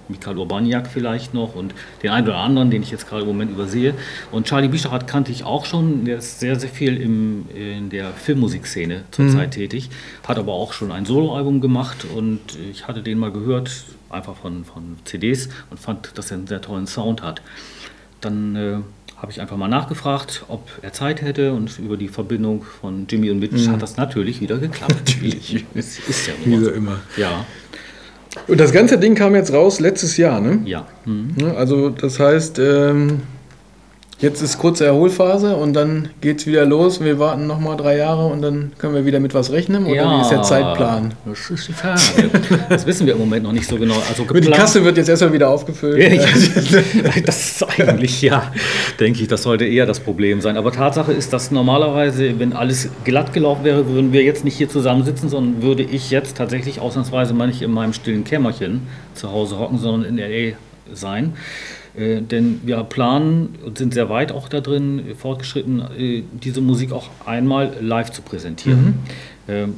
Michael Urbaniak vielleicht noch und den einen oder anderen, den ich jetzt gerade im Moment übersehe. Und Charlie Bichardt kannte ich auch schon. Der ist sehr, sehr viel im, in der Filmmusikszene zurzeit tätig. Hat aber auch schon ein Soloalbum gemacht und ich hatte den mal gehört, einfach von, von CDs und fand, dass er einen sehr tollen Sound hat. Dann äh, habe ich einfach mal nachgefragt, ob er Zeit hätte und über die Verbindung von Jimmy und Mitch hat das natürlich wieder geklappt. natürlich. Es ist ja Wie so mal so. immer. Ja, Und das ganze Ding kam jetzt raus letztes Jahr, ne? ja. Hm. Ja, Also, das heißt, ähm, jetzt ist kurze Erholphase und dann geht's wieder los. Wir warten nochmal drei Jahre und dann können wir wieder mit was rechnen. Oder wie ist der Zeitplan? Das ist die Frage. Das wissen wir im Moment noch nicht so genau. Also Die Kasse wird jetzt erstmal wieder aufgefüllt. Ja, das ist eigentlich, ja, denke ich, das sollte eher das Problem sein. Aber Tatsache ist, dass normalerweise, wenn alles glatt gelaufen wäre, würden wir jetzt nicht hier zusammensitzen, sondern würde ich jetzt tatsächlich ausnahmsweise mal nicht in meinem stillen Kämmerchen zu Hause hocken, sondern in L.A. sein. Äh, denn wir planen und sind sehr weit auch da drin äh, fortgeschritten, äh, diese Musik auch einmal live zu präsentieren. Ähm,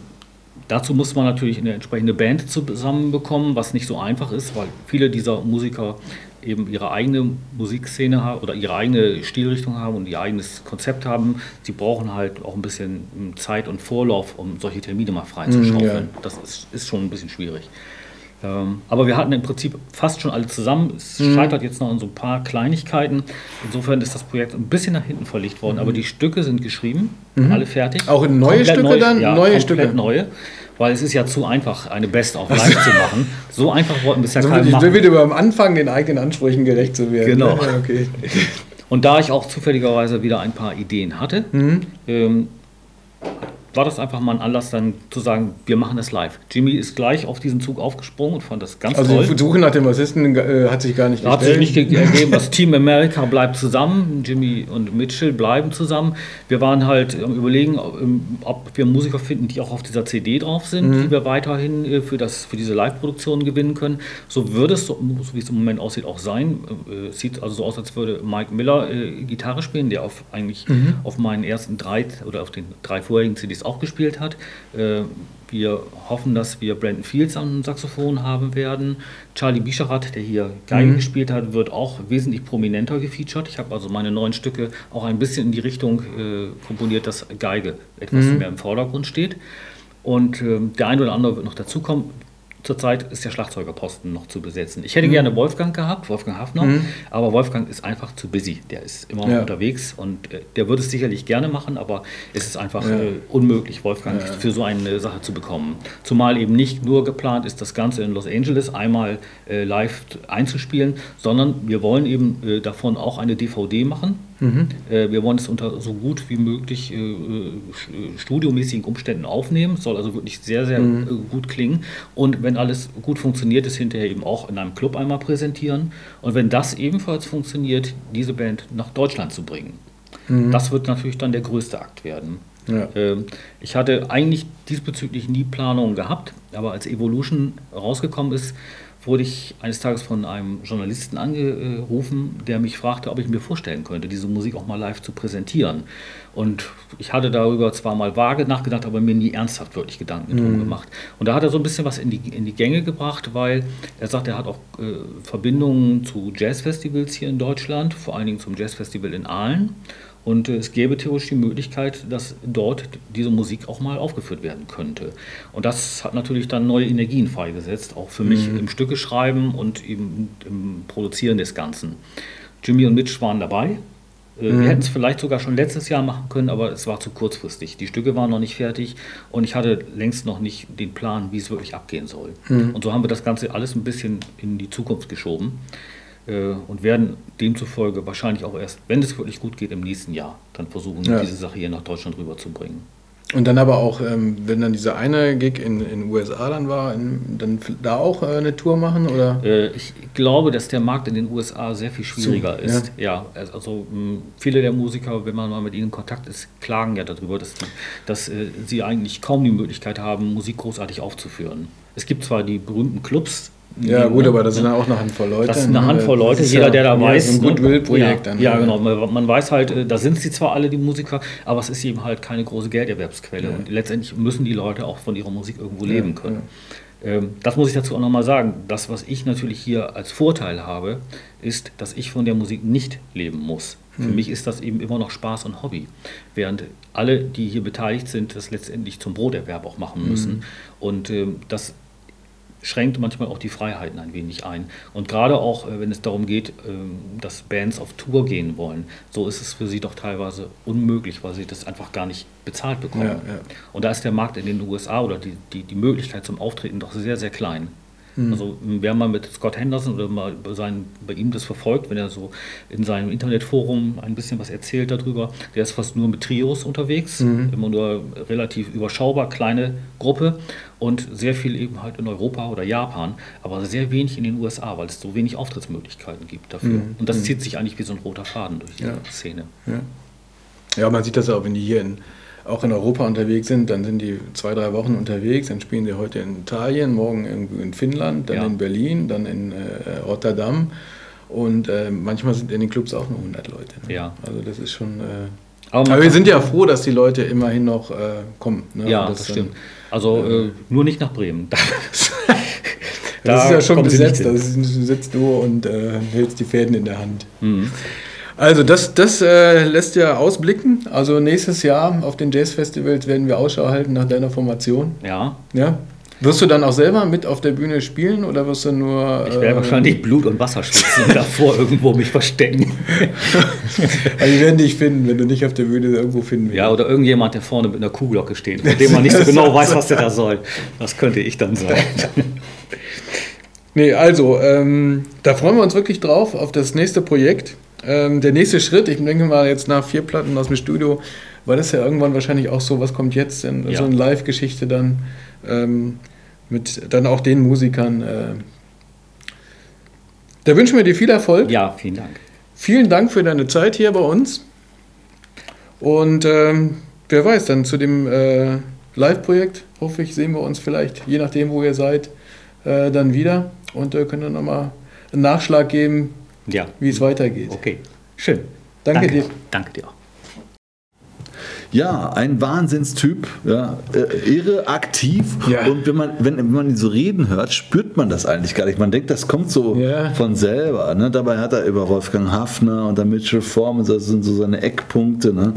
Dazu muss man natürlich eine entsprechende Band zusammenbekommen, was nicht so einfach ist, weil viele dieser Musiker eben ihre eigene Musikszene haben oder ihre eigene Stilrichtung haben und ihr eigenes Konzept haben. Sie brauchen halt auch ein bisschen Zeit und Vorlauf, um solche Termine mal freizuschaufeln. ja. Das ist, ist schon ein bisschen schwierig. Ähm, aber wir hatten im Prinzip fast schon alle zusammen. Es scheitert jetzt noch an so ein paar Kleinigkeiten. Insofern ist das Projekt ein bisschen nach hinten verlegt worden. Aber die Stücke sind geschrieben, alle fertig. Auch in neue Komplett Stücke dann? Ja, Neue Stücke? neue. Weil es ist ja zu einfach, eine Best of live zu machen. So einfach wollten bisher So keiner so machen. wird über am Anfang den eigenen Ansprüchen gerecht zu werden. Genau. Ja, okay. Und da ich auch zufälligerweise wieder ein paar Ideen hatte, Mhm. ähm, war das einfach mal ein Anlass, dann zu sagen, wir machen das live. Jimmy ist gleich auf diesen Zug aufgesprungen und fand das ganz Also toll. die Suche nach dem Bassisten äh, hat sich gar nicht Da hat sich gestellt. nicht ge- ergeben, das Team America bleibt zusammen, Jimmy und Mitchell bleiben zusammen. Wir waren halt am überlegen, ob, ähm, ob wir Musiker finden, die auch auf dieser CD drauf sind, Mhm. die wir weiterhin äh, für, das, für diese Live-Produktion gewinnen können. So würde es, so, so wie es im Moment aussieht, auch sein. Äh, Es sieht also so aus, als würde Mike Miller äh, Gitarre spielen, der auf eigentlich Mhm. auf meinen ersten drei oder auf den drei vorherigen CDs auch gespielt hat. Äh, wir hoffen, dass wir Brandon Fields am Saxophon haben werden. Charlie Bischerath, der hier Geige gespielt hat, wird auch wesentlich prominenter gefeatured. Ich habe also meine neuen Stücke auch ein bisschen in die Richtung äh, komponiert, dass Geige etwas mehr im Vordergrund steht. Und ähm, der eine oder andere wird noch dazukommen. Zurzeit ist der Schlagzeugerposten noch zu besetzen. Ich hätte gerne Wolfgang gehabt, Wolfgang Hafner, aber Wolfgang ist einfach zu busy. Der ist immer Ja. unterwegs und äh, der würde es sicherlich gerne machen, aber es ist einfach Ja. äh, unmöglich, Wolfgang für so eine Sache zu bekommen. Zumal eben nicht nur geplant ist, das Ganze in Los Angeles einmal äh, live einzuspielen, sondern wir wollen eben äh, davon auch eine DVD machen. Äh, wir wollen es unter so gut wie möglich äh, äh, studiomäßigen Umständen aufnehmen. Es soll also wirklich sehr, sehr äh, gut klingen. Und wenn alles gut funktioniert, es hinterher eben auch in einem Club einmal präsentieren. Und wenn das ebenfalls funktioniert, diese Band nach Deutschland zu bringen. Das wird natürlich dann der größte Akt werden. Ja. Ähm, Ich hatte eigentlich diesbezüglich nie Planungen gehabt, aber als Evolution rausgekommen ist, wurde ich eines Tages von einem Journalisten angerufen, der mich fragte, ob ich mir vorstellen könnte, diese Musik auch mal live zu präsentieren. Und ich hatte darüber zwar mal vage nachgedacht, aber mir nie ernsthaft wirklich Gedanken drum gemacht. Und da hat er so ein bisschen was in die, in die Gänge gebracht, weil er sagt, er hat auch äh, Verbindungen zu Jazzfestivals hier in Deutschland, vor allen Dingen zum Jazzfestival in Aalen. Und es gäbe theoretisch die Möglichkeit, dass dort diese Musik auch mal aufgeführt werden könnte. Und das hat natürlich dann neue Energien freigesetzt, auch für mich im Stücke schreiben und eben im Produzieren des Ganzen. Jimmy und Mitch waren dabei. Äh, Wir hätten es vielleicht sogar schon letztes Jahr machen können, aber es war zu kurzfristig. Die Stücke waren noch nicht fertig und ich hatte längst noch nicht den Plan, wie es wirklich abgehen soll. Und so haben wir das Ganze alles ein bisschen in die Zukunft geschoben und werden demzufolge wahrscheinlich auch erst, wenn es wirklich gut geht, im nächsten Jahr dann versuchen, Ja. diese Sache hier nach Deutschland rüberzubringen. Und dann aber auch, ähm, wenn dann dieser eine Gig in den USA dann war, in, dann da auch äh, eine Tour machen oder? Äh, Ich glaube, dass der Markt in den USA sehr viel schwieriger So, ist. Ja, also mh, viele der Musiker, wenn man mal mit ihnen in Kontakt ist, klagen ja darüber, dass, dass äh, sie eigentlich kaum die Möglichkeit haben, Musik großartig aufzuführen. Es gibt zwar die berühmten Clubs. Ja, gut, aber das sind ja auch eine Handvoll Leute. Das ist eine ne? Handvoll Das Leute, jeder, ja der da mehr weiß. Ein ne? Goodwill-Projekt ja, dann. Ja, ne? genau. Man, man weiß halt, äh, da sind sie zwar alle, die Musiker, aber es ist eben halt keine große Gelderwerbsquelle. Und letztendlich müssen die Leute auch von ihrer Musik irgendwo leben können. Ähm, Das muss ich dazu auch nochmal sagen. Das, was ich natürlich hier als Vorteil habe, ist, dass ich von der Musik nicht leben muss. Für mich ist das eben immer noch Spaß und Hobby. Während alle, die hier beteiligt sind, das letztendlich zum Broterwerb auch machen müssen. Und ähm, das schränkt manchmal auch die Freiheiten ein wenig ein. Und gerade auch, äh, wenn es darum geht, ähm, dass Bands auf Tour gehen wollen, so ist es für sie doch teilweise unmöglich, weil sie das einfach gar nicht bezahlt bekommen. Ja, ja. Und da ist der Markt in den USA oder die, die, die Möglichkeit zum Auftreten doch sehr, sehr klein. Also wer mal mit Scott Henderson oder mal bei, seinen, bei ihm das verfolgt, wenn er so in seinem Internetforum ein bisschen was erzählt darüber, der ist fast nur mit Trios unterwegs, immer nur relativ überschaubar, kleine Gruppe und sehr viel eben halt in Europa oder Japan, aber sehr wenig in den USA, weil es so wenig Auftrittsmöglichkeiten gibt dafür. Und das zieht sich eigentlich wie so ein roter Faden durch die Ja. Szene. Ja, man sieht das auch, wenn die hier in, auch in Europa unterwegs sind, dann sind die zwei, drei Wochen unterwegs, dann spielen sie heute in Italien, morgen in Finnland, dann Ja. in Berlin, dann in äh, Rotterdam und äh, manchmal sind in den Clubs auch nur 100 Leute. Ne? Ja. Also das ist schon... Äh, Aber aber wir sind ja froh, dass die Leute immerhin noch äh, kommen. Ne? Ja, das, dann- stimmt. Also äh, nur nicht nach Bremen. Da- Das ist ja schon besetzt, da sitzt du und äh, hältst die Fäden in der Hand. Mhm. Also das, das äh, lässt ja ausblicken. Also nächstes Jahr auf den Jazzfestivals werden wir Ausschau halten nach deiner Formation. Ja, Ja. Wirst du dann auch selber mit auf der Bühne spielen oder wirst du nur... ich werde äh, wahrscheinlich Blut und Wasser schwitzen und davor irgendwo mich verstecken. Also wir werden dich finden, wenn du nicht auf der Bühne irgendwo finden wirst. Ja, oder irgendjemand, der vorne mit einer Kuhglocke steht, von dem man nicht so genau weiß, was der da soll. Das könnte ich dann sein. Nee, also, ähm, da freuen wir uns wirklich drauf auf das nächste Projekt. Ähm, der nächste Schritt, ich denke mal jetzt nach vier Platten aus dem Studio, weil das ja irgendwann wahrscheinlich auch so, was kommt jetzt denn? Ja. So eine Live-Geschichte dann ähm, mit dann auch den Musikern. Äh. Da wünschen wir dir viel Erfolg. Ja, vielen Dank. Vielen Dank für deine Zeit hier bei uns. Und ähm, wer weiß, dann zu dem äh, Live-Projekt, hoffe ich, sehen wir uns vielleicht, je nachdem, wo ihr seid, äh, dann wieder und äh, können dann nochmal einen Nachschlag geben, Ja, wie es weitergeht. okay. Schön. Danke, dir. Danke dir auch. Ja, ein Wahnsinnstyp, ja, äh, irre, aktiv. Ja. Und wenn man, wenn, wenn man ihn so reden hört, spürt man das eigentlich gar nicht. Man denkt, das kommt so Ja. von selber. Ne? Dabei hat er über Wolfgang Hafner und dann Mitchell Forman, das sind so seine Eckpunkte. Ne?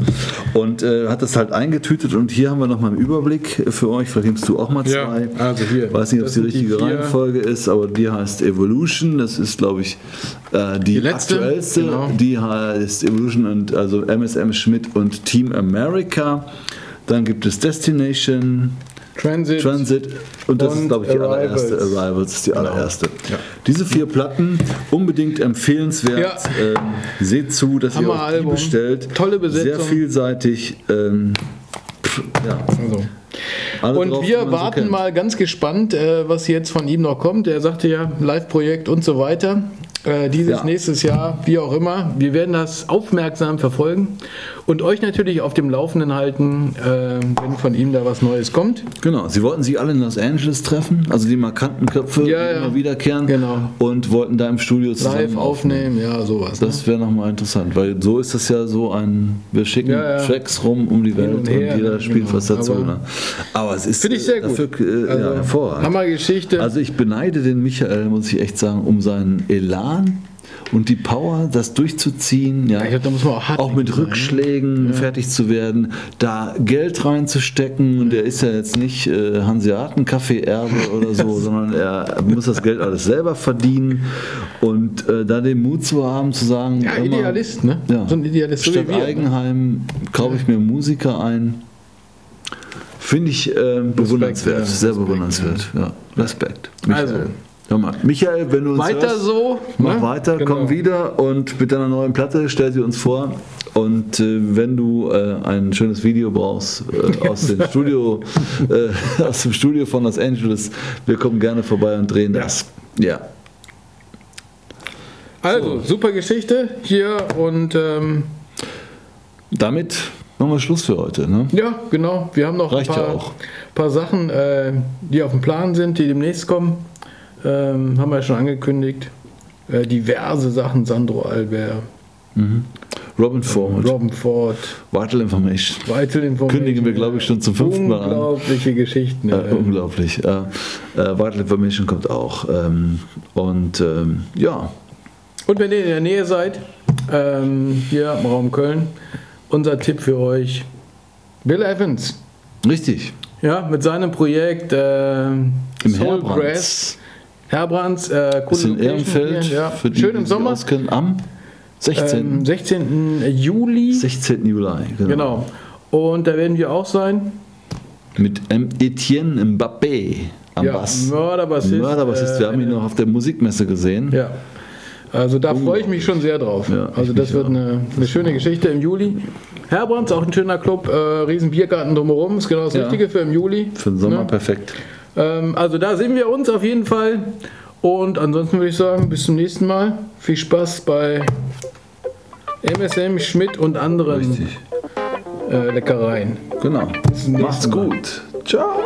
Und äh, hat das halt eingetütet. Und hier haben wir nochmal einen Überblick für euch. Vielleicht nimmst du auch mal Ja, zwei. also hier. Weiß nicht, ob es die die richtige vier. Reihenfolge ist, aber die heißt Evolution. Das ist, glaube ich, äh, die, Die letzte, aktuellste. genau. Die heißt Evolution und also MSM Schmidt und Team America. Dann gibt es Destination, Transit. Transit und das ist, Und glaube ich, die Arrivals. Genau. allererste. Arrivals ist die allererste. Ja. Diese vier Platten, unbedingt empfehlenswert. Ja. Ähm, seht zu, dass ihr euch die bestellt. Tolle Besetzung. Sehr vielseitig. Ähm, pff, ja. Also. Alle Und drauf, wir so warten kennt. mal ganz gespannt, äh, was jetzt von ihm noch kommt. Er sagte ja, Live-Projekt und so weiter. Äh, dieses Ja. nächstes Jahr, wie auch immer. Wir werden das aufmerksam verfolgen und euch natürlich auf dem Laufenden halten, äh, wenn von ihm da was Neues kommt. Genau, sie wollten sich alle in Los Angeles treffen, also die markanten Köpfe, Ja, die ja. immer wiederkehren Genau. und wollten da im Studio zusammen Live aufnehmen, ja, sowas. ne? Das wäre nochmal interessant, weil so ist das ja so ein, wir schicken. Tracks rum um die Welt und und, her, jeder ne? spielt Genau. was dazu. Aber- ne? Aber es ist Finde ich sehr gut. dafür, äh, Also, hervorragend. Hammergeschichte. Also ich beneide den Michael, muss ich echt sagen, um seinen Elan und die Power, das durchzuziehen, ja, Ja, ich glaub, da muss man auch hart mit ne? Rückschlägen fertig zu werden, da Geld reinzustecken. Und der ist ja jetzt nicht äh, Hanseaten-Kaffee-Erbe oder so, sondern er muss das Geld alles selber verdienen und äh, da den Mut zu haben, zu sagen, ja, immer, Idealist, ne? ja, So ein Idealist, statt wir. ne? Eigenheim kaufe ich mir Musiker ein. Finde ich äh, bewundernswert, ja, sehr Respekt, bewundernswert. Ja. Respekt. Also. Michael, wenn du uns Weiter hörst, so. mach ne? weiter, Genau. komm wieder und mit deiner neuen Platte stell sie uns vor. Und äh, wenn du äh, ein schönes Video brauchst äh, aus, dem Studio, äh, aus dem Studio von Los Angeles, wir kommen gerne vorbei und drehen das. Ja. Also, super Geschichte hier und ähm, Damit machen wir Schluss für heute. Ne? Ja, genau. Wir haben noch Reicht ein paar, ja paar Sachen, äh, die auf dem Plan sind, die demnächst kommen. Ähm, haben wir ja schon angekündigt. Äh, diverse Sachen, Sandro Albert, Robin Ford, Robin Ford, Vital Information. Vital Information. Kündigen wir, glaube ich, schon zum fünften Mal an. Unglaubliche Geschichten. Äh, unglaublich. Äh, äh, Vital Information kommt auch. Ähm, und ähm, ja, Und wenn ihr in der Nähe seid, ähm, hier im Raum Köln, unser Tipp für euch, Bill Evans. richtig. Ja, mit seinem Projekt äh, Soul Grass. Herbrands. Äh, in Ehrenfeld. ja. Für Schön die im Sommer. auskennen, am 16. Ähm, 16. Juli. 16. Juli. Genau. Genau. Und da werden wir auch sein. Mit ähm, Etienne Mbappé am Ja, Bass. Mörderbassist. Mörderbassist. Wir äh, haben ihn noch auf der Musikmesse gesehen. Ja. Also da freue ich mich schon sehr drauf. Ja, also das wird eine, eine schöne Geschichte im Juli. Herbrands, auch ein schöner Club, äh, riesen Biergarten drumherum, ist genau das Ja. Richtige für im Juli. Für den Sommer Ne? perfekt. Ähm, also da sehen wir uns auf jeden Fall. Und ansonsten würde ich sagen, bis zum nächsten Mal. Viel Spaß bei MSM Schmidt und anderen äh, Leckereien. Genau. Macht's gut. Ciao.